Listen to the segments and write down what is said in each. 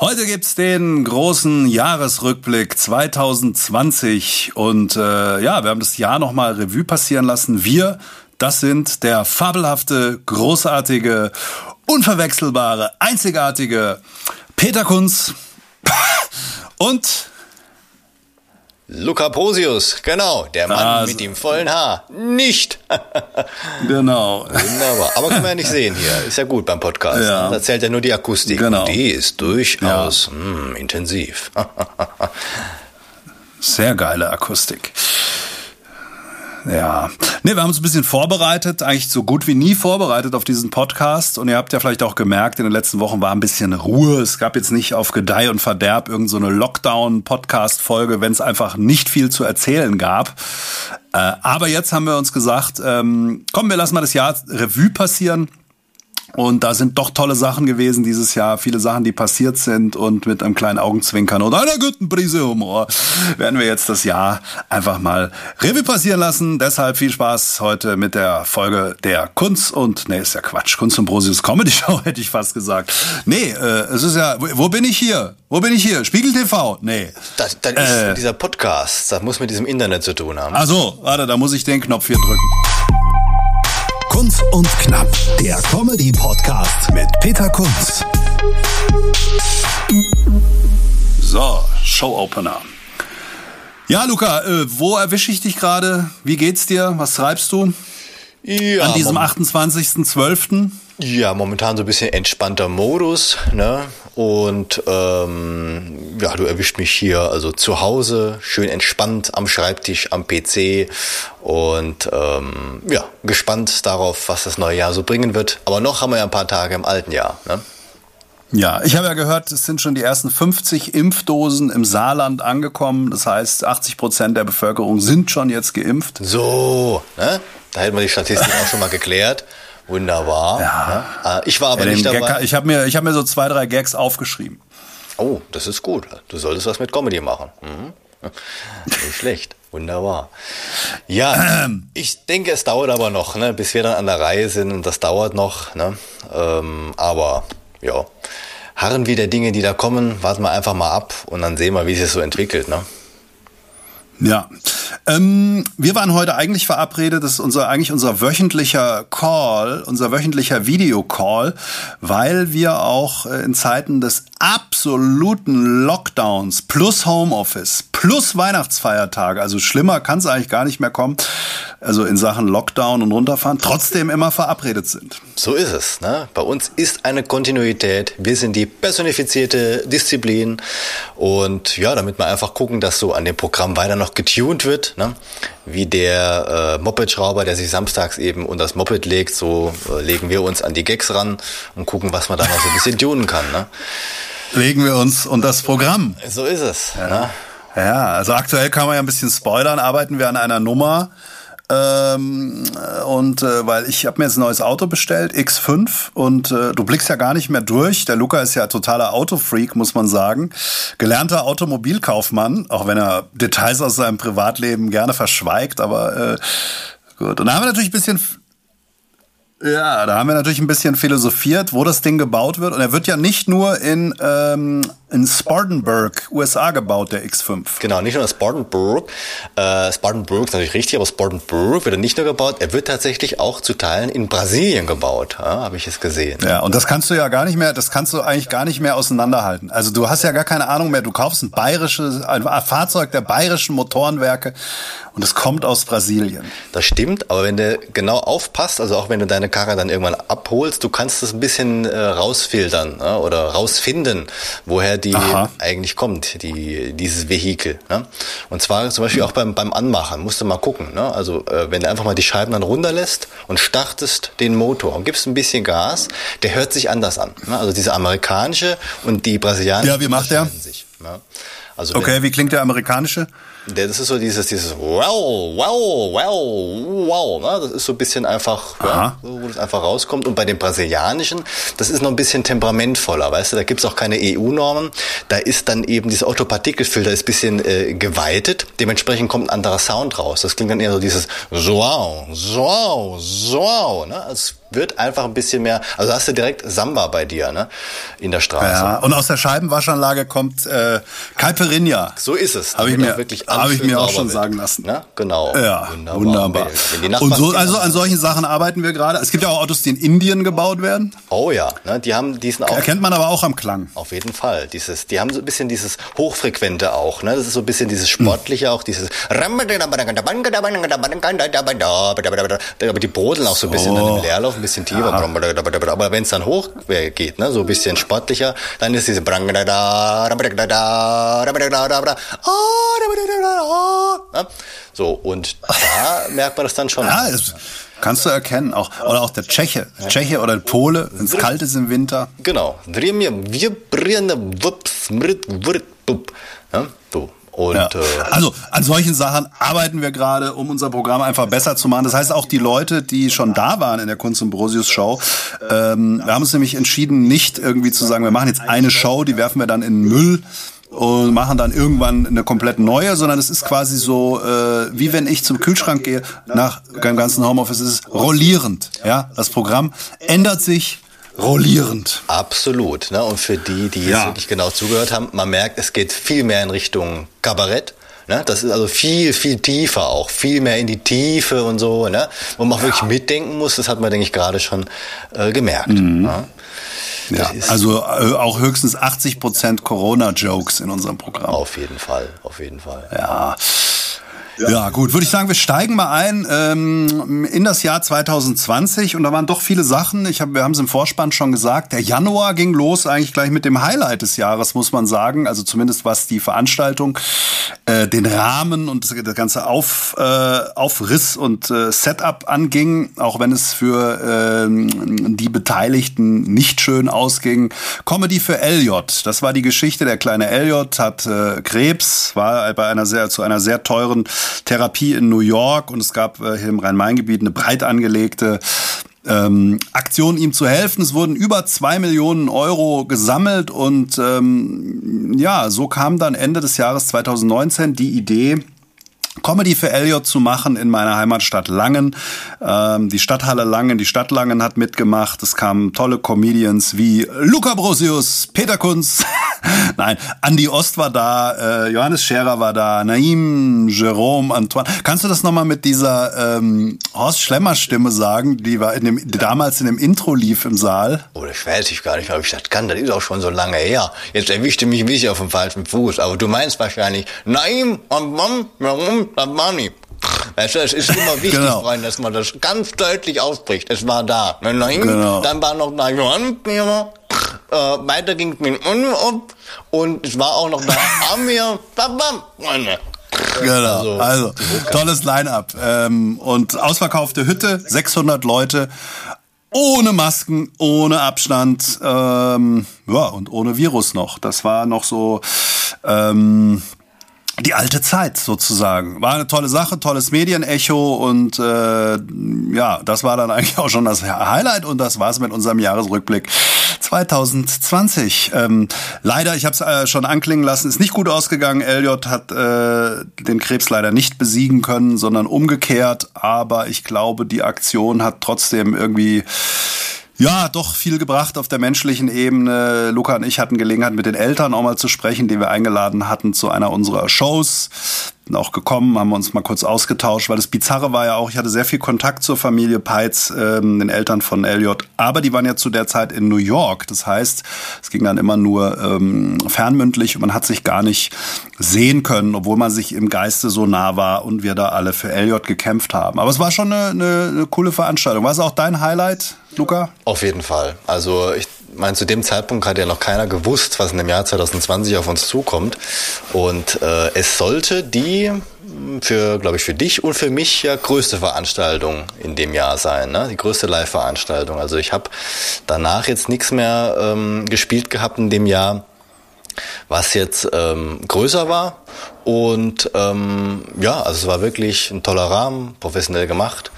Heute gibt's den großen Jahresrückblick 2020 und äh, ja, wir haben das Jahr nochmal Revue passieren lassen. Wir, das sind der fabelhafte, großartige, unverwechselbare, einzigartige Peter Kunz und Luca Posius, genau, der Mann also, mit dem vollen Haar. Nicht. genau. Wunderbar. Aber können wir ja nicht sehen hier. Ist ja gut beim Podcast. Ja. Da zählt ja nur die Akustik. Genau. Die ist durchaus ja. mh, intensiv. Sehr geile Akustik. Ja. Nee, wir haben uns ein bisschen vorbereitet, eigentlich so gut wie nie vorbereitet auf diesen Podcast. Und ihr habt ja vielleicht auch gemerkt, in den letzten Wochen war ein bisschen Ruhe. Es gab jetzt nicht auf Gedeih und Verderb irgendeine so Lockdown-Podcast-Folge, wenn es einfach nicht viel zu erzählen gab. Äh, aber jetzt haben wir uns gesagt, ähm, komm, wir lassen mal das Jahr Revue passieren und da sind doch tolle Sachen gewesen dieses Jahr, viele Sachen, die passiert sind und mit einem kleinen Augenzwinkern und einer guten Prise Humor werden wir jetzt das Jahr einfach mal Revue passieren lassen. Deshalb viel Spaß heute mit der Folge der Kunst und, nee, ist ja Quatsch, Kunst und Brosius Comedy Show hätte ich fast gesagt. Nee, äh, es ist ja, wo bin ich hier? Wo bin ich hier? Spiegel TV? Nee. Das, das ist äh, dieser Podcast, das muss mit diesem Internet zu tun haben. Ach so, warte, da muss ich den Knopf hier drücken. Kunz und Knapp, der Comedy-Podcast mit Peter Kunz. So, Show-Opener. Ja, Luca, äh, wo erwische ich dich gerade? Wie geht's dir? Was treibst du? Ja, An diesem 28.12.? Ja, momentan so ein bisschen entspannter Modus, ne? Und ähm, ja, du erwischt mich hier also zu Hause, schön entspannt am Schreibtisch, am PC und ähm, ja, gespannt darauf, was das neue Jahr so bringen wird. Aber noch haben wir ja ein paar Tage im alten Jahr, ne? Ja, ich habe ja gehört, es sind schon die ersten 50 Impfdosen im Saarland angekommen. Das heißt, 80 Prozent der Bevölkerung sind schon jetzt geimpft. So, ne? Da hätten wir die Statistik auch schon mal geklärt. Wunderbar. Ja. ja. Äh, ich war aber ja, nicht dabei. Gag, ich habe mir, ich hab mir so zwei, drei Gags aufgeschrieben. Oh, das ist gut. Du solltest was mit Comedy machen. Mhm. Nicht schlecht. Wunderbar. Ja, ich denke, es dauert aber noch, ne, bis wir dann an der Reihe sind. Und das dauert noch. Ne? Ähm, aber ja, harren wir der Dinge, die da kommen, warten wir einfach mal ab und dann sehen wir, wie sich so entwickelt. Ne? Ja, ähm, wir waren heute eigentlich verabredet, das ist unser, eigentlich unser wöchentlicher Call, unser wöchentlicher Videocall, weil wir auch äh, in Zeiten des absoluten Lockdowns plus Homeoffice plus Weihnachtsfeiertage, also schlimmer kann es eigentlich gar nicht mehr kommen, also in Sachen Lockdown und runterfahren, trotzdem immer verabredet sind. So ist es. Ne? Bei uns ist eine Kontinuität. Wir sind die personifizierte Disziplin und ja, damit wir einfach gucken, dass so an dem Programm weiter noch getuned wird, ne? wie der äh, Moped-Schrauber, der sich samstags eben unter das Moped legt, so äh, legen wir uns an die Gags ran und gucken, was man da noch so ein bisschen tunen kann. Ne? Legen wir uns und das Programm. So ist es. Ja. Ne? ja, also aktuell kann man ja ein bisschen spoilern, arbeiten wir an einer Nummer, ähm, und äh, weil ich habe mir jetzt ein neues Auto bestellt, X5, und äh, du blickst ja gar nicht mehr durch. Der Luca ist ja totaler Autofreak, muss man sagen. Gelernter Automobilkaufmann, auch wenn er Details aus seinem Privatleben gerne verschweigt, aber äh, gut. Und da haben wir natürlich ein bisschen ja, da haben wir natürlich ein bisschen philosophiert, wo das Ding gebaut wird. Und er wird ja nicht nur in, ähm, in Spartanburg, USA gebaut, der X5. Genau, nicht nur in Spartanburg. Äh, Spartanburg ist natürlich richtig, aber Spartanburg wird er nicht nur gebaut. Er wird tatsächlich auch zu Teilen in Brasilien gebaut, ja, habe ich es gesehen. Ja, und das kannst du ja gar nicht mehr, das kannst du eigentlich gar nicht mehr auseinanderhalten. Also du hast ja gar keine Ahnung mehr. Du kaufst ein bayerisches, ein Fahrzeug der bayerischen Motorenwerke und es kommt aus Brasilien. Das stimmt, aber wenn du genau aufpasst, also auch wenn du deine Karre dann irgendwann abholst, du kannst das ein bisschen äh, rausfiltern ja, oder rausfinden, woher die Aha. eigentlich kommt, die, dieses Vehikel. Ne? Und zwar zum Beispiel auch beim, beim Anmachen, musst du mal gucken. Ne? Also äh, wenn du einfach mal die Scheiben dann runterlässt und startest den Motor und gibst ein bisschen Gas, der hört sich anders an. Ne? Also diese amerikanische und die brasilianische. Ja, wie macht der? Sich, ne? also okay, wie klingt der amerikanische? Das ist so dieses, dieses wow, wow, wow, wow. Ne? Das ist so ein bisschen einfach, ja, wo das einfach rauskommt. Und bei dem brasilianischen, das ist noch ein bisschen temperamentvoller, weißt du, da gibt's auch keine EU-Normen. Da ist dann eben dieser Otto-Partikelfilter ist bisschen äh, geweitet. Dementsprechend kommt ein anderer Sound raus. Das klingt dann eher so dieses wow, wow, wow. Ne? Also wird einfach ein bisschen mehr, also hast du direkt Samba bei dir, ne? In der Straße. Ja, und aus der Scheibenwaschanlage kommt äh, Caipirinha. So ist es. Habe ich mir, hab ich mir auch schon wird. sagen lassen. Ne? Genau. Ja, wunderbar. wunderbar. Und so, also an solchen Sachen arbeiten wir gerade. Es gibt ja auch Autos, die in Indien gebaut werden. Oh ja, ne? die haben diesen auch. Erkennt man aber auch am Klang. Auf jeden Fall. Dieses, die haben so ein bisschen dieses Hochfrequente auch, ne? Das ist so ein bisschen dieses Sportliche auch, dieses aber die brodeln auch so ein bisschen oh. im Leerlauf ein bisschen tiefer. Ja. Aber wenn es dann hoch geht, ne, so ein bisschen sportlicher, dann ist diese so, und da merkt man das dann schon. Ja, es kannst du erkennen. Auch, oder auch der Tscheche. Tscheche oder Pole, wenn es kalt ist im Winter. Genau. Ja, so. Und, ja. äh, also an solchen Sachen arbeiten wir gerade, um unser Programm einfach besser zu machen. Das heißt, auch die Leute, die schon da waren in der Kunst und Brosius Show, ähm, wir haben uns nämlich entschieden, nicht irgendwie zu sagen, wir machen jetzt eine Show, die werfen wir dann in den Müll und machen dann irgendwann eine komplett neue, sondern es ist quasi so, äh, wie wenn ich zum Kühlschrank gehe, nach dem ganzen Homeoffice ist es rollierend. Ja, das Programm ändert sich rollierend. Absolut. Ne? Und für die, die jetzt wirklich genau zugehört haben, man merkt, es geht viel mehr in Richtung Kabarett. Ne? Das ist also viel, viel tiefer auch, viel mehr in die Tiefe und so, ne? wo man ja. wirklich mitdenken muss. Das hat man, denke ich, gerade schon äh, gemerkt. Mhm. Ne? Ja, also äh, auch höchstens 80 Prozent Corona-Jokes in unserem Programm. Auf jeden Fall, auf jeden Fall. Ja. Ja. gut, würde ich sagen, wir steigen mal ein ähm, in das Jahr 2020 und da waren doch viele Sachen. Ich hab, wir haben es im Vorspann schon gesagt. Der Januar ging los eigentlich gleich mit dem Highlight des Jahres, muss man sagen. Also zumindest was die Veranstaltung, äh, den Rahmen und das, ganze Auf, äh, Aufriss und äh, Setup anging, auch wenn es für äh, die Beteiligten nicht schön ausging. Comedy für Elliot, das war die Geschichte. Der kleine Elliot hat äh, Krebs, war bei einer sehr zu einer sehr teuren Therapie in New York und es gab äh, hier im Rhein-Main-Gebiet eine breit angelegte ähm, Aktion, ihm zu helfen. Es wurden über zwei Millionen Euro gesammelt und ähm, ja, so kam dann Ende des Jahres 2019 die Idee, Comedy für Elliot zu machen in meiner Heimatstadt Langen. Ähm, die Stadthalle Langen, die Stadt Langen hat mitgemacht. Es kamen tolle Comedians wie Luca Brosius, Peter Kunz, nein, Andy Ost war da, äh, Johannes Scherer war da, Naim, Jerome, Antoine. Kannst du das nochmal mit dieser ähm, Horst Schlemmer Stimme sagen, die war in dem, die damals in dem Intro lief im Saal? Oh, das weiß ich gar nicht, ob ich das kann. Das ist auch schon so lange her. Jetzt erwischte mich ein bisschen auf dem falschen Fuß. Aber du meinst wahrscheinlich Naim, Money. Weißt du, es ist immer wichtig, genau. Freunde, dass man das ganz deutlich ausspricht. Es war da. Genau. Dann war noch da äh, weiter ging es mit und es war auch noch da Amir. Freunde. Genau, also, also tolles Line-up. Ähm, und ausverkaufte Hütte, 600 Leute, ohne Masken, ohne Abstand, ähm, ja, und ohne Virus noch. Das war noch so, ähm, die alte Zeit sozusagen. War eine tolle Sache, tolles Medienecho und äh, ja, das war dann eigentlich auch schon das Highlight und das war's mit unserem Jahresrückblick 2020. Ähm, leider, ich habe es äh, schon anklingen lassen, ist nicht gut ausgegangen. Elliot hat äh, den Krebs leider nicht besiegen können, sondern umgekehrt. Aber ich glaube, die Aktion hat trotzdem irgendwie ja, doch viel gebracht auf der menschlichen Ebene. Luca und ich hatten Gelegenheit, mit den Eltern auch mal zu sprechen, die wir eingeladen hatten zu einer unserer Shows auch gekommen, haben uns mal kurz ausgetauscht, weil das Bizarre war ja auch, ich hatte sehr viel Kontakt zur Familie Peitz, ähm, den Eltern von Elliot, aber die waren ja zu der Zeit in New York. Das heißt, es ging dann immer nur ähm, fernmündlich und man hat sich gar nicht sehen können, obwohl man sich im Geiste so nah war und wir da alle für Elliot gekämpft haben. Aber es war schon eine, eine, eine coole Veranstaltung. War es auch dein Highlight, Luca? Auf jeden Fall. Also ich meine, zu dem Zeitpunkt hat ja noch keiner gewusst, was in dem Jahr 2020 auf uns zukommt. Und äh, es sollte die für, glaube ich, für dich und für mich ja größte Veranstaltung in dem Jahr sein, ne? Die größte Live-Veranstaltung. Also ich habe danach jetzt nichts mehr ähm, gespielt gehabt in dem Jahr. was jetzt ähm, größer war. Und ähm, ja, also es war wirklich ein toller Rahmen, professionell gemacht.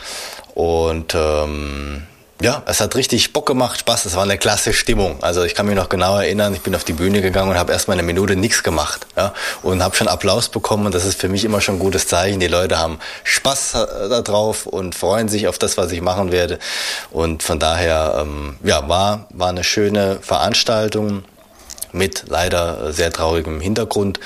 Und ähm, ja, es hat richtig Bock gemacht, Spaß. Es war eine klasse Stimmung. Also ich kann mich noch genau erinnern, ich bin auf die Bühne gegangen und habe erstmal eine Minute nichts gemacht. Ja, und habe schon Applaus bekommen und das ist für mich immer schon ein gutes Zeichen. Die Leute haben Spaß äh, darauf und freuen sich auf das, was ich machen werde. Und von daher, ähm, ja, war, war eine schöne Veranstaltung mit leider sehr traurigem Hintergrund.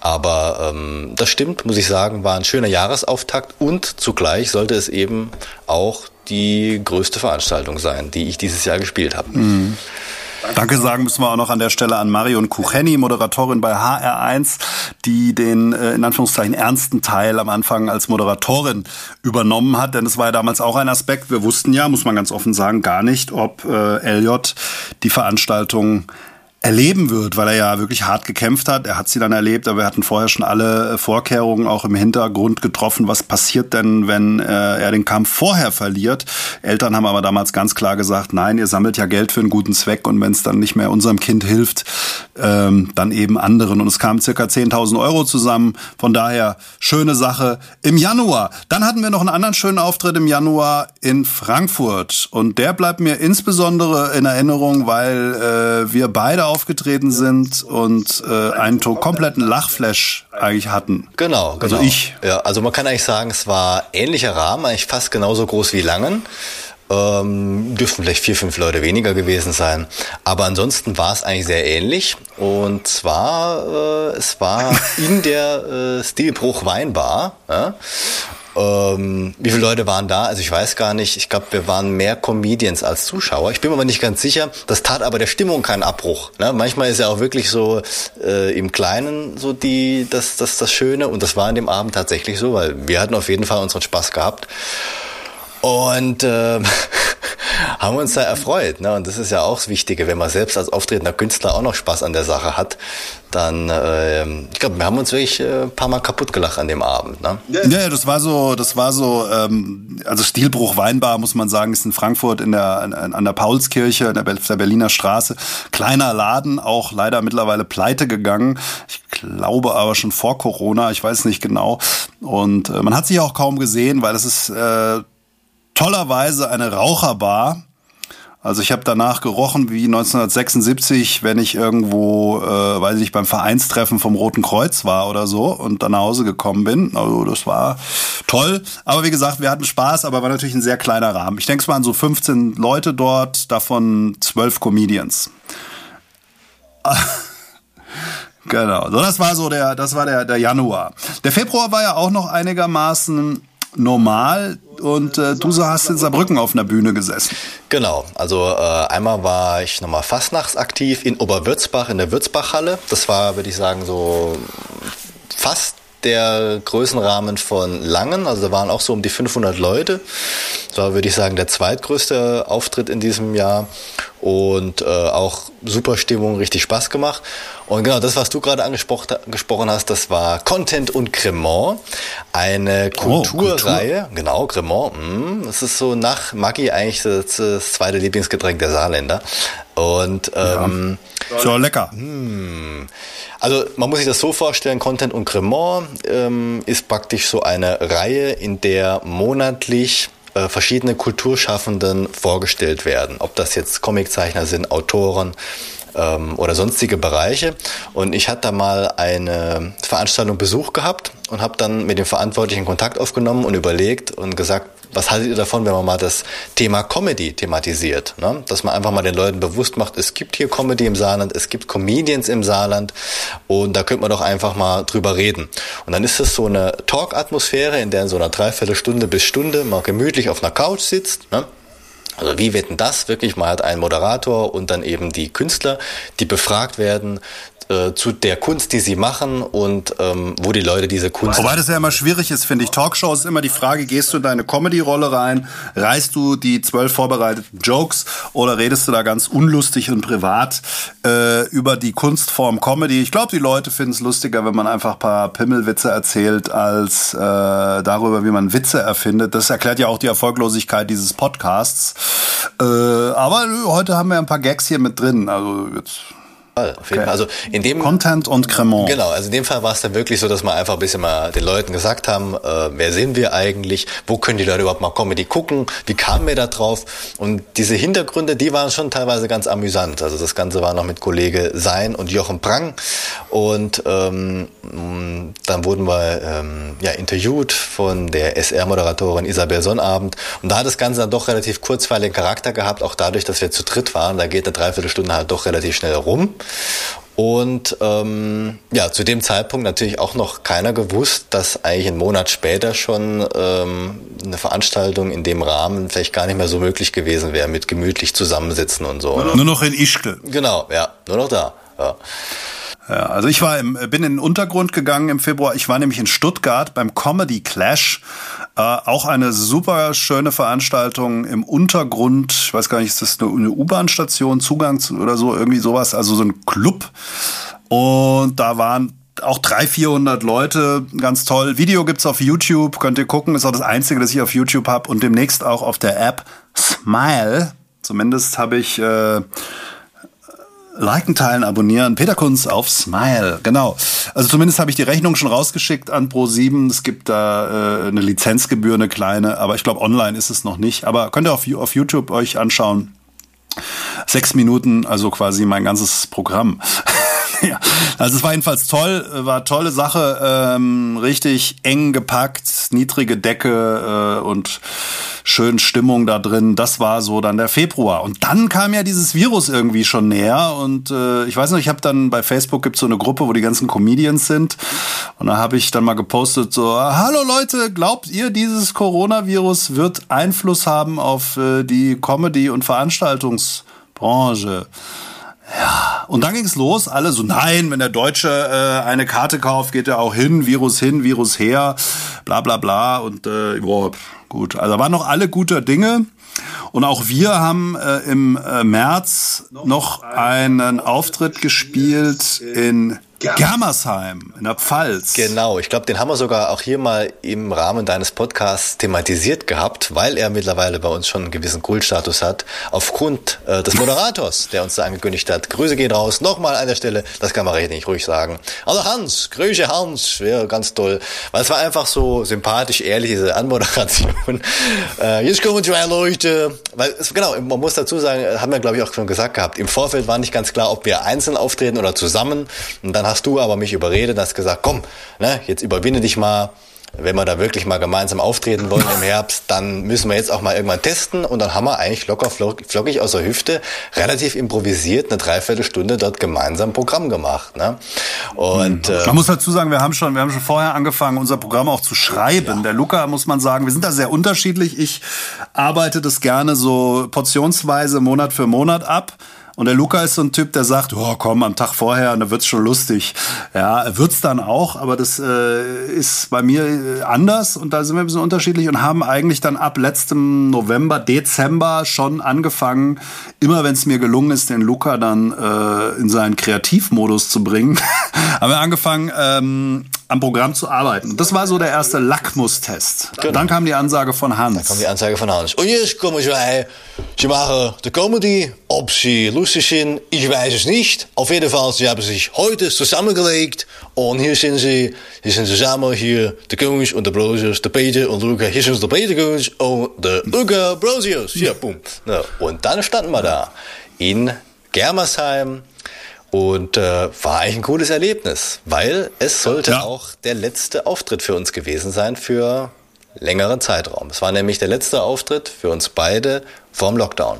Aber ähm, das stimmt, muss ich sagen, war ein schöner Jahresauftakt und zugleich sollte es eben auch die größte Veranstaltung sein, die ich dieses Jahr gespielt habe. Mhm. Danke sagen müssen wir auch noch an der Stelle an Marion Kucheni, Moderatorin bei HR1, die den äh, in Anführungszeichen ernsten Teil am Anfang als Moderatorin übernommen hat. Denn es war ja damals auch ein Aspekt. Wir wussten ja, muss man ganz offen sagen, gar nicht, ob äh, Elliot die Veranstaltung erleben wird, weil er ja wirklich hart gekämpft hat. Er hat sie dann erlebt, aber wir hatten vorher schon alle äh, Vorkehrungen auch im Hintergrund getroffen. Was passiert denn, wenn äh, er den Kampf vorher verliert? Eltern haben aber damals ganz klar gesagt, nein, ihr sammelt ja Geld für einen guten Zweck und wenn es dann nicht mehr unserem Kind hilft, ähm, dann eben anderen. Und es kamen circa 10.000 Euro zusammen. Von daher schöne Sache im Januar. Dann hatten wir noch einen anderen schönen Auftritt im Januar in Frankfurt und der bleibt mir insbesondere in Erinnerung, weil äh, wir beide aufgetreten sind und äh, einen kompletten Lachflash eigentlich hatten. Genau, also genau. Also ich. Ja, also man kann eigentlich sagen, es war ähnlicher Rahmen, eigentlich fast genauso groß wie Langen. Ähm, dürften vielleicht vier, fünf Leute weniger gewesen sein. Aber ansonsten war es eigentlich sehr ähnlich. Und zwar, äh, es war in der äh, Stilbruch Weinbar. Ja? Ähm, wie viele Leute waren da? Also ich weiß gar nicht. Ich glaube, wir waren mehr Comedians als Zuschauer. Ich bin mir aber nicht ganz sicher. Das tat aber der Stimmung keinen Abbruch. Ne? Manchmal ist ja auch wirklich so äh, im Kleinen so die das, das das Schöne und das war an dem Abend tatsächlich so, weil wir hatten auf jeden Fall unseren Spaß gehabt. Und äh, haben uns da erfreut. Ne? Und das ist ja auch das Wichtige, wenn man selbst als auftretender Künstler auch noch Spaß an der Sache hat, dann, äh, ich glaube, wir haben uns wirklich äh, ein paar Mal kaputt gelacht an dem Abend. Ne? Ja, das war so, das war so, ähm, also Stilbruch Weinbar, muss man sagen, ist in Frankfurt in der, an der Paulskirche, in der, der Berliner Straße. Kleiner Laden, auch leider mittlerweile pleite gegangen. Ich glaube aber schon vor Corona, ich weiß nicht genau. Und äh, man hat sich auch kaum gesehen, weil es ist äh, tollerweise eine Raucherbar. Also ich habe danach gerochen wie 1976, wenn ich irgendwo, äh, weiß ich, beim Vereinstreffen vom Roten Kreuz war oder so und dann nach Hause gekommen bin. Also das war toll. Aber wie gesagt, wir hatten Spaß, aber war natürlich ein sehr kleiner Rahmen. Ich denke, es waren so 15 Leute dort, davon 12 Comedians. genau. So, das war so der, das war der, der Januar. Der Februar war ja auch noch einigermaßen normal und äh, du hast in Saarbrücken auf einer Bühne gesessen. Genau, also äh, einmal war ich nochmal fastnachtsaktiv in Oberwürzbach in der Würzbachhalle. Das war, würde ich sagen, so fast der Größenrahmen von Langen, also da waren auch so um die 500 Leute. Das war, würde ich sagen, der zweitgrößte Auftritt in diesem Jahr und äh, auch super Stimmung, richtig Spaß gemacht. Und genau das, was du gerade angesprochen hast, das war Content und Cremant, eine Kulturreihe. Oh, Kultur. Genau, Cremant. Mh, das ist so nach Maggi eigentlich das, das zweite Lieblingsgetränk der Saarländer. Und ähm, ja. so lecker. Mh, hm. also man muss sich das so vorstellen, Content und Cremant ähm, ist praktisch so eine Reihe, in der monatlich äh, verschiedene Kulturschaffenden vorgestellt werden. Ob das jetzt Comiczeichner sind, Autoren, ähm, oder sonstige Bereiche. Und ich hatte da mal eine Veranstaltung Besuch gehabt und habe dann mit dem Verantwortlichen Kontakt aufgenommen und überlegt und gesagt, was haltet ihr davon, wenn man mal das Thema Comedy thematisiert? Ne? Dass man einfach mal den Leuten bewusst macht, es gibt hier Comedy im Saarland, es gibt Comedians im Saarland und da könnte man doch einfach mal drüber reden. Und dann ist es so eine Talk-Atmosphäre, in der in so einer Dreiviertelstunde bis Stunde man gemütlich auf einer Couch sitzt. Ne? Also wie wird denn das wirklich? Man hat einen Moderator und dann eben die Künstler, die befragt werden äh, zu der Kunst, die sie machen und ähm, wo die Leute diese Kunst. Wobei das ja immer schwierig ist, finde ich. Talkshow ist immer die Frage, gehst du in deine Comedy-Rolle rein, reißt du die zwölf vorbereiteten Jokes oder redest du da ganz unlustig und privat äh, über die Kunstform Comedy? Ich glaube, die Leute finden es lustiger, wenn man einfach ein paar Pimmelwitze erzählt, als äh, darüber, wie man Witze erfindet. Das erklärt ja auch die Erfolglosigkeit dieses Podcasts. Äh, aber heute haben wir ein paar Gags hier mit drin. Also jetzt Fall. Auf jeden okay. Fall. Also in dem Content und Cremant. Genau, also in dem Fall war es dann wirklich so, dass wir einfach ein bisschen mal den Leuten gesagt haben, äh, wer sind wir eigentlich, wo können die Leute überhaupt mal Comedy gucken, wie kamen wir da drauf und diese Hintergründe, die waren schon teilweise ganz amüsant. Also das Ganze war noch mit Kollege Sein und Jochen Prang und ähm, dann wurden wir ähm, ja, interviewt von der SR-Moderatorin Isabel Sonnabend und da hat das Ganze dann doch relativ kurzweiligen Charakter gehabt, auch dadurch, dass wir zu dritt waren, da geht eine Dreiviertelstunde halt doch relativ schnell rum. Und ähm, ja, zu dem Zeitpunkt natürlich auch noch keiner gewusst, dass eigentlich einen Monat später schon ähm, eine Veranstaltung in dem Rahmen vielleicht gar nicht mehr so möglich gewesen wäre, mit gemütlich zusammensitzen und so. Nur noch in Ischgl. Genau, ja, nur noch da. Ja. Ja, also ich war im, bin in den Untergrund gegangen im Februar. Ich war nämlich in Stuttgart beim Comedy Clash. Äh, auch eine super schöne Veranstaltung im Untergrund. Ich weiß gar nicht, ist das eine, eine U-Bahn-Station, Zugang zu, oder so, irgendwie sowas. Also so ein Club. Und da waren auch 300, 400 Leute, ganz toll. Video gibt's auf YouTube, könnt ihr gucken. Ist auch das Einzige, das ich auf YouTube habe. Und demnächst auch auf der App Smile. Zumindest habe ich... Äh, Liken, teilen, abonnieren. Peter Kunz auf Smile. Genau. Also zumindest habe ich die Rechnung schon rausgeschickt an Pro7. Es gibt da äh, eine Lizenzgebühr, eine kleine, aber ich glaube online ist es noch nicht. Aber könnt ihr auf, auf YouTube euch anschauen. Sechs Minuten, also quasi mein ganzes Programm. ja, also es war jedenfalls toll, war tolle Sache, ähm, richtig eng gepackt, niedrige Decke äh, und schön Stimmung da drin. Das war so dann der Februar. Und dann kam ja dieses Virus irgendwie schon näher. Und äh, ich weiß noch, ich habe dann bei Facebook gibt so eine Gruppe, wo die ganzen Comedians sind. Und da habe ich dann mal gepostet so, hallo Leute, glaubt ihr, dieses Coronavirus wird Einfluss haben auf äh, die Comedy- und Veranstaltungsbranche? Ja, und dann ging's los. Alle so, nein, wenn der Deutsche äh, eine Karte kauft, geht er auch hin, Virus hin, Virus her, bla bla bla. Und äh, boah, Gut, also waren noch alle guter Dinge. Und auch wir haben äh, im äh, März noch einen Auftritt gespielt in Germersheim in der Pfalz. Genau, ich glaube, den haben wir sogar auch hier mal im Rahmen deines Podcasts thematisiert gehabt, weil er mittlerweile bei uns schon einen gewissen Kultstatus hat, aufgrund äh, des Moderators, der uns da angekündigt hat. Grüße gehen raus, nochmal an der Stelle, das kann man recht nicht ruhig sagen. Also Hans, Grüße Hans, wäre ganz toll, weil es war einfach so sympathisch, ehrlich, diese Anmoderation. äh, jetzt kommen zwei Leute, weil es, genau, man muss dazu sagen, haben wir glaube ich auch schon gesagt gehabt, im Vorfeld war nicht ganz klar, ob wir einzeln auftreten oder zusammen und dann hast du aber mich überredet, hast gesagt, komm, ne, jetzt überwinde dich mal. Wenn wir da wirklich mal gemeinsam auftreten wollen im Herbst, dann müssen wir jetzt auch mal irgendwann testen. Und dann haben wir eigentlich locker flockig aus der Hüfte relativ improvisiert eine Dreiviertelstunde dort gemeinsam Programm gemacht. Ne? Und, äh, man muss dazu sagen, wir haben schon, wir haben schon vorher angefangen, unser Programm auch zu schreiben. Ja. Der Luca muss man sagen, wir sind da sehr unterschiedlich. Ich arbeite das gerne so portionsweise Monat für Monat ab. Und der Luca ist so ein Typ, der sagt, oh komm, am Tag vorher, da wird's schon lustig. Ja, wird's dann auch, aber das äh, ist bei mir äh, anders und da sind wir ein bisschen unterschiedlich und haben eigentlich dann ab letztem November, Dezember schon angefangen, immer wenn es mir gelungen ist, den Luca dann äh, in seinen Kreativmodus zu bringen, haben wir angefangen, ähm, am Programm zu arbeiten. Das war so der erste Lackmustest. Genau. Dann kam die Ansage von Hans. Dann kam die Ansage von Hans. Und jetzt kommen zwei, sie machen die Comedy, ob sie lustig sind, ich weiß es nicht. Auf jeden Fall, sie haben sich heute zusammengelegt und hier sind sie, hier sind zusammen hier der Kunsch und der Brosius, der Peter und Luca. Hier sind der Peter Kunsch und der Luca Brosius. Ja, boom. Und dann standen wir da in Germersheim und äh, war eigentlich ein cooles Erlebnis, weil es sollte ja. auch der letzte Auftritt für uns gewesen sein für längeren Zeitraum. Es war nämlich der letzte Auftritt für uns beide vorm Lockdown.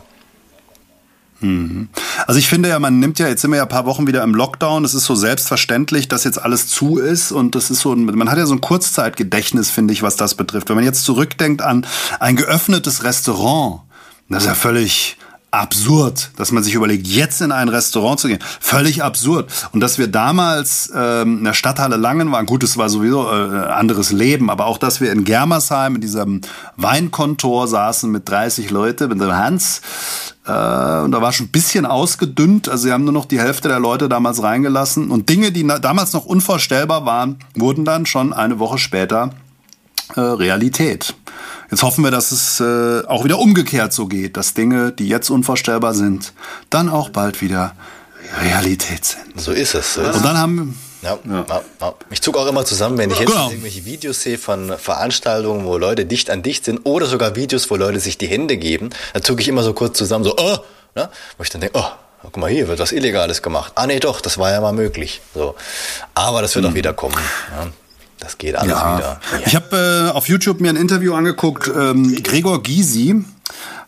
Mhm. Also ich finde ja, man nimmt ja, jetzt sind wir ja ein paar Wochen wieder im Lockdown, es ist so selbstverständlich, dass jetzt alles zu ist und das ist so, man hat ja so ein Kurzzeitgedächtnis, finde ich, was das betrifft. Wenn man jetzt zurückdenkt an ein geöffnetes Restaurant, das ist ja völlig absurd, dass man sich überlegt, jetzt in ein Restaurant zu gehen. Völlig absurd. Und dass wir damals ähm, in der Stadthalle Langen waren, gut, es war sowieso äh, anderes Leben, aber auch, dass wir in Germersheim in diesem Weinkontor saßen mit 30 Leute, mit dem Hans, äh, und da war schon ein bisschen ausgedünnt. Also sie haben nur noch die Hälfte der Leute damals reingelassen. Und Dinge, die damals noch unvorstellbar waren, wurden dann schon eine Woche später äh, Realität. Jetzt hoffen wir, dass es äh, auch wieder umgekehrt so geht, dass Dinge, die jetzt unvorstellbar sind, dann auch bald wieder Realität sind. So ist es. So ist und dann haben ja, ja. ja, Ich zucke auch immer zusammen, wenn ich jetzt genau. irgendwelche Videos sehe von Veranstaltungen, wo Leute dicht an dicht sind oder sogar Videos, wo Leute sich die Hände geben, dann zucke ich immer so kurz zusammen, so, oh, ne? wo ich dann denke, oh, guck mal, hier wird was Illegales gemacht. Ah, nee, doch, das war ja mal möglich. So. Aber das wird mhm. auch wieder kommen. Ja. Das geht alles ja. wieder. Ja. Ich habe äh, auf YouTube mir ein Interview angeguckt. Ähm, Gregor Gysi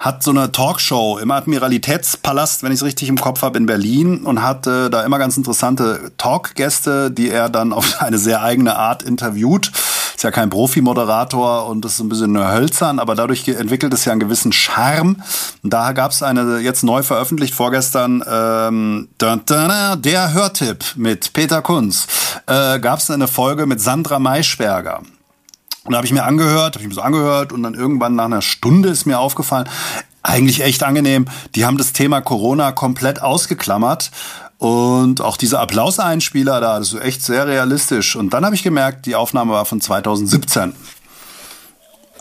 hat so eine Talkshow im Admiralitätspalast, wenn ich es richtig im Kopf habe, in Berlin und hat äh, da immer ganz interessante Talkgäste, die er dann auf eine sehr eigene Art interviewt. Ist ja kein Profi-Moderator und ist ein bisschen hölzern, aber dadurch entwickelt es ja einen gewissen Charme. Und da gab es eine jetzt neu veröffentlicht vorgestern ähm, der Hörtipp mit Peter Kunz. Äh, gab es eine Folge mit Sandra Maischberger. Und da habe ich mir angehört, habe ich mir so angehört und dann irgendwann nach einer Stunde ist mir aufgefallen, eigentlich echt angenehm. Die haben das Thema Corona komplett ausgeklammert und auch diese Applauseinspieler da, das ist echt sehr realistisch. Und dann habe ich gemerkt, die Aufnahme war von 2017.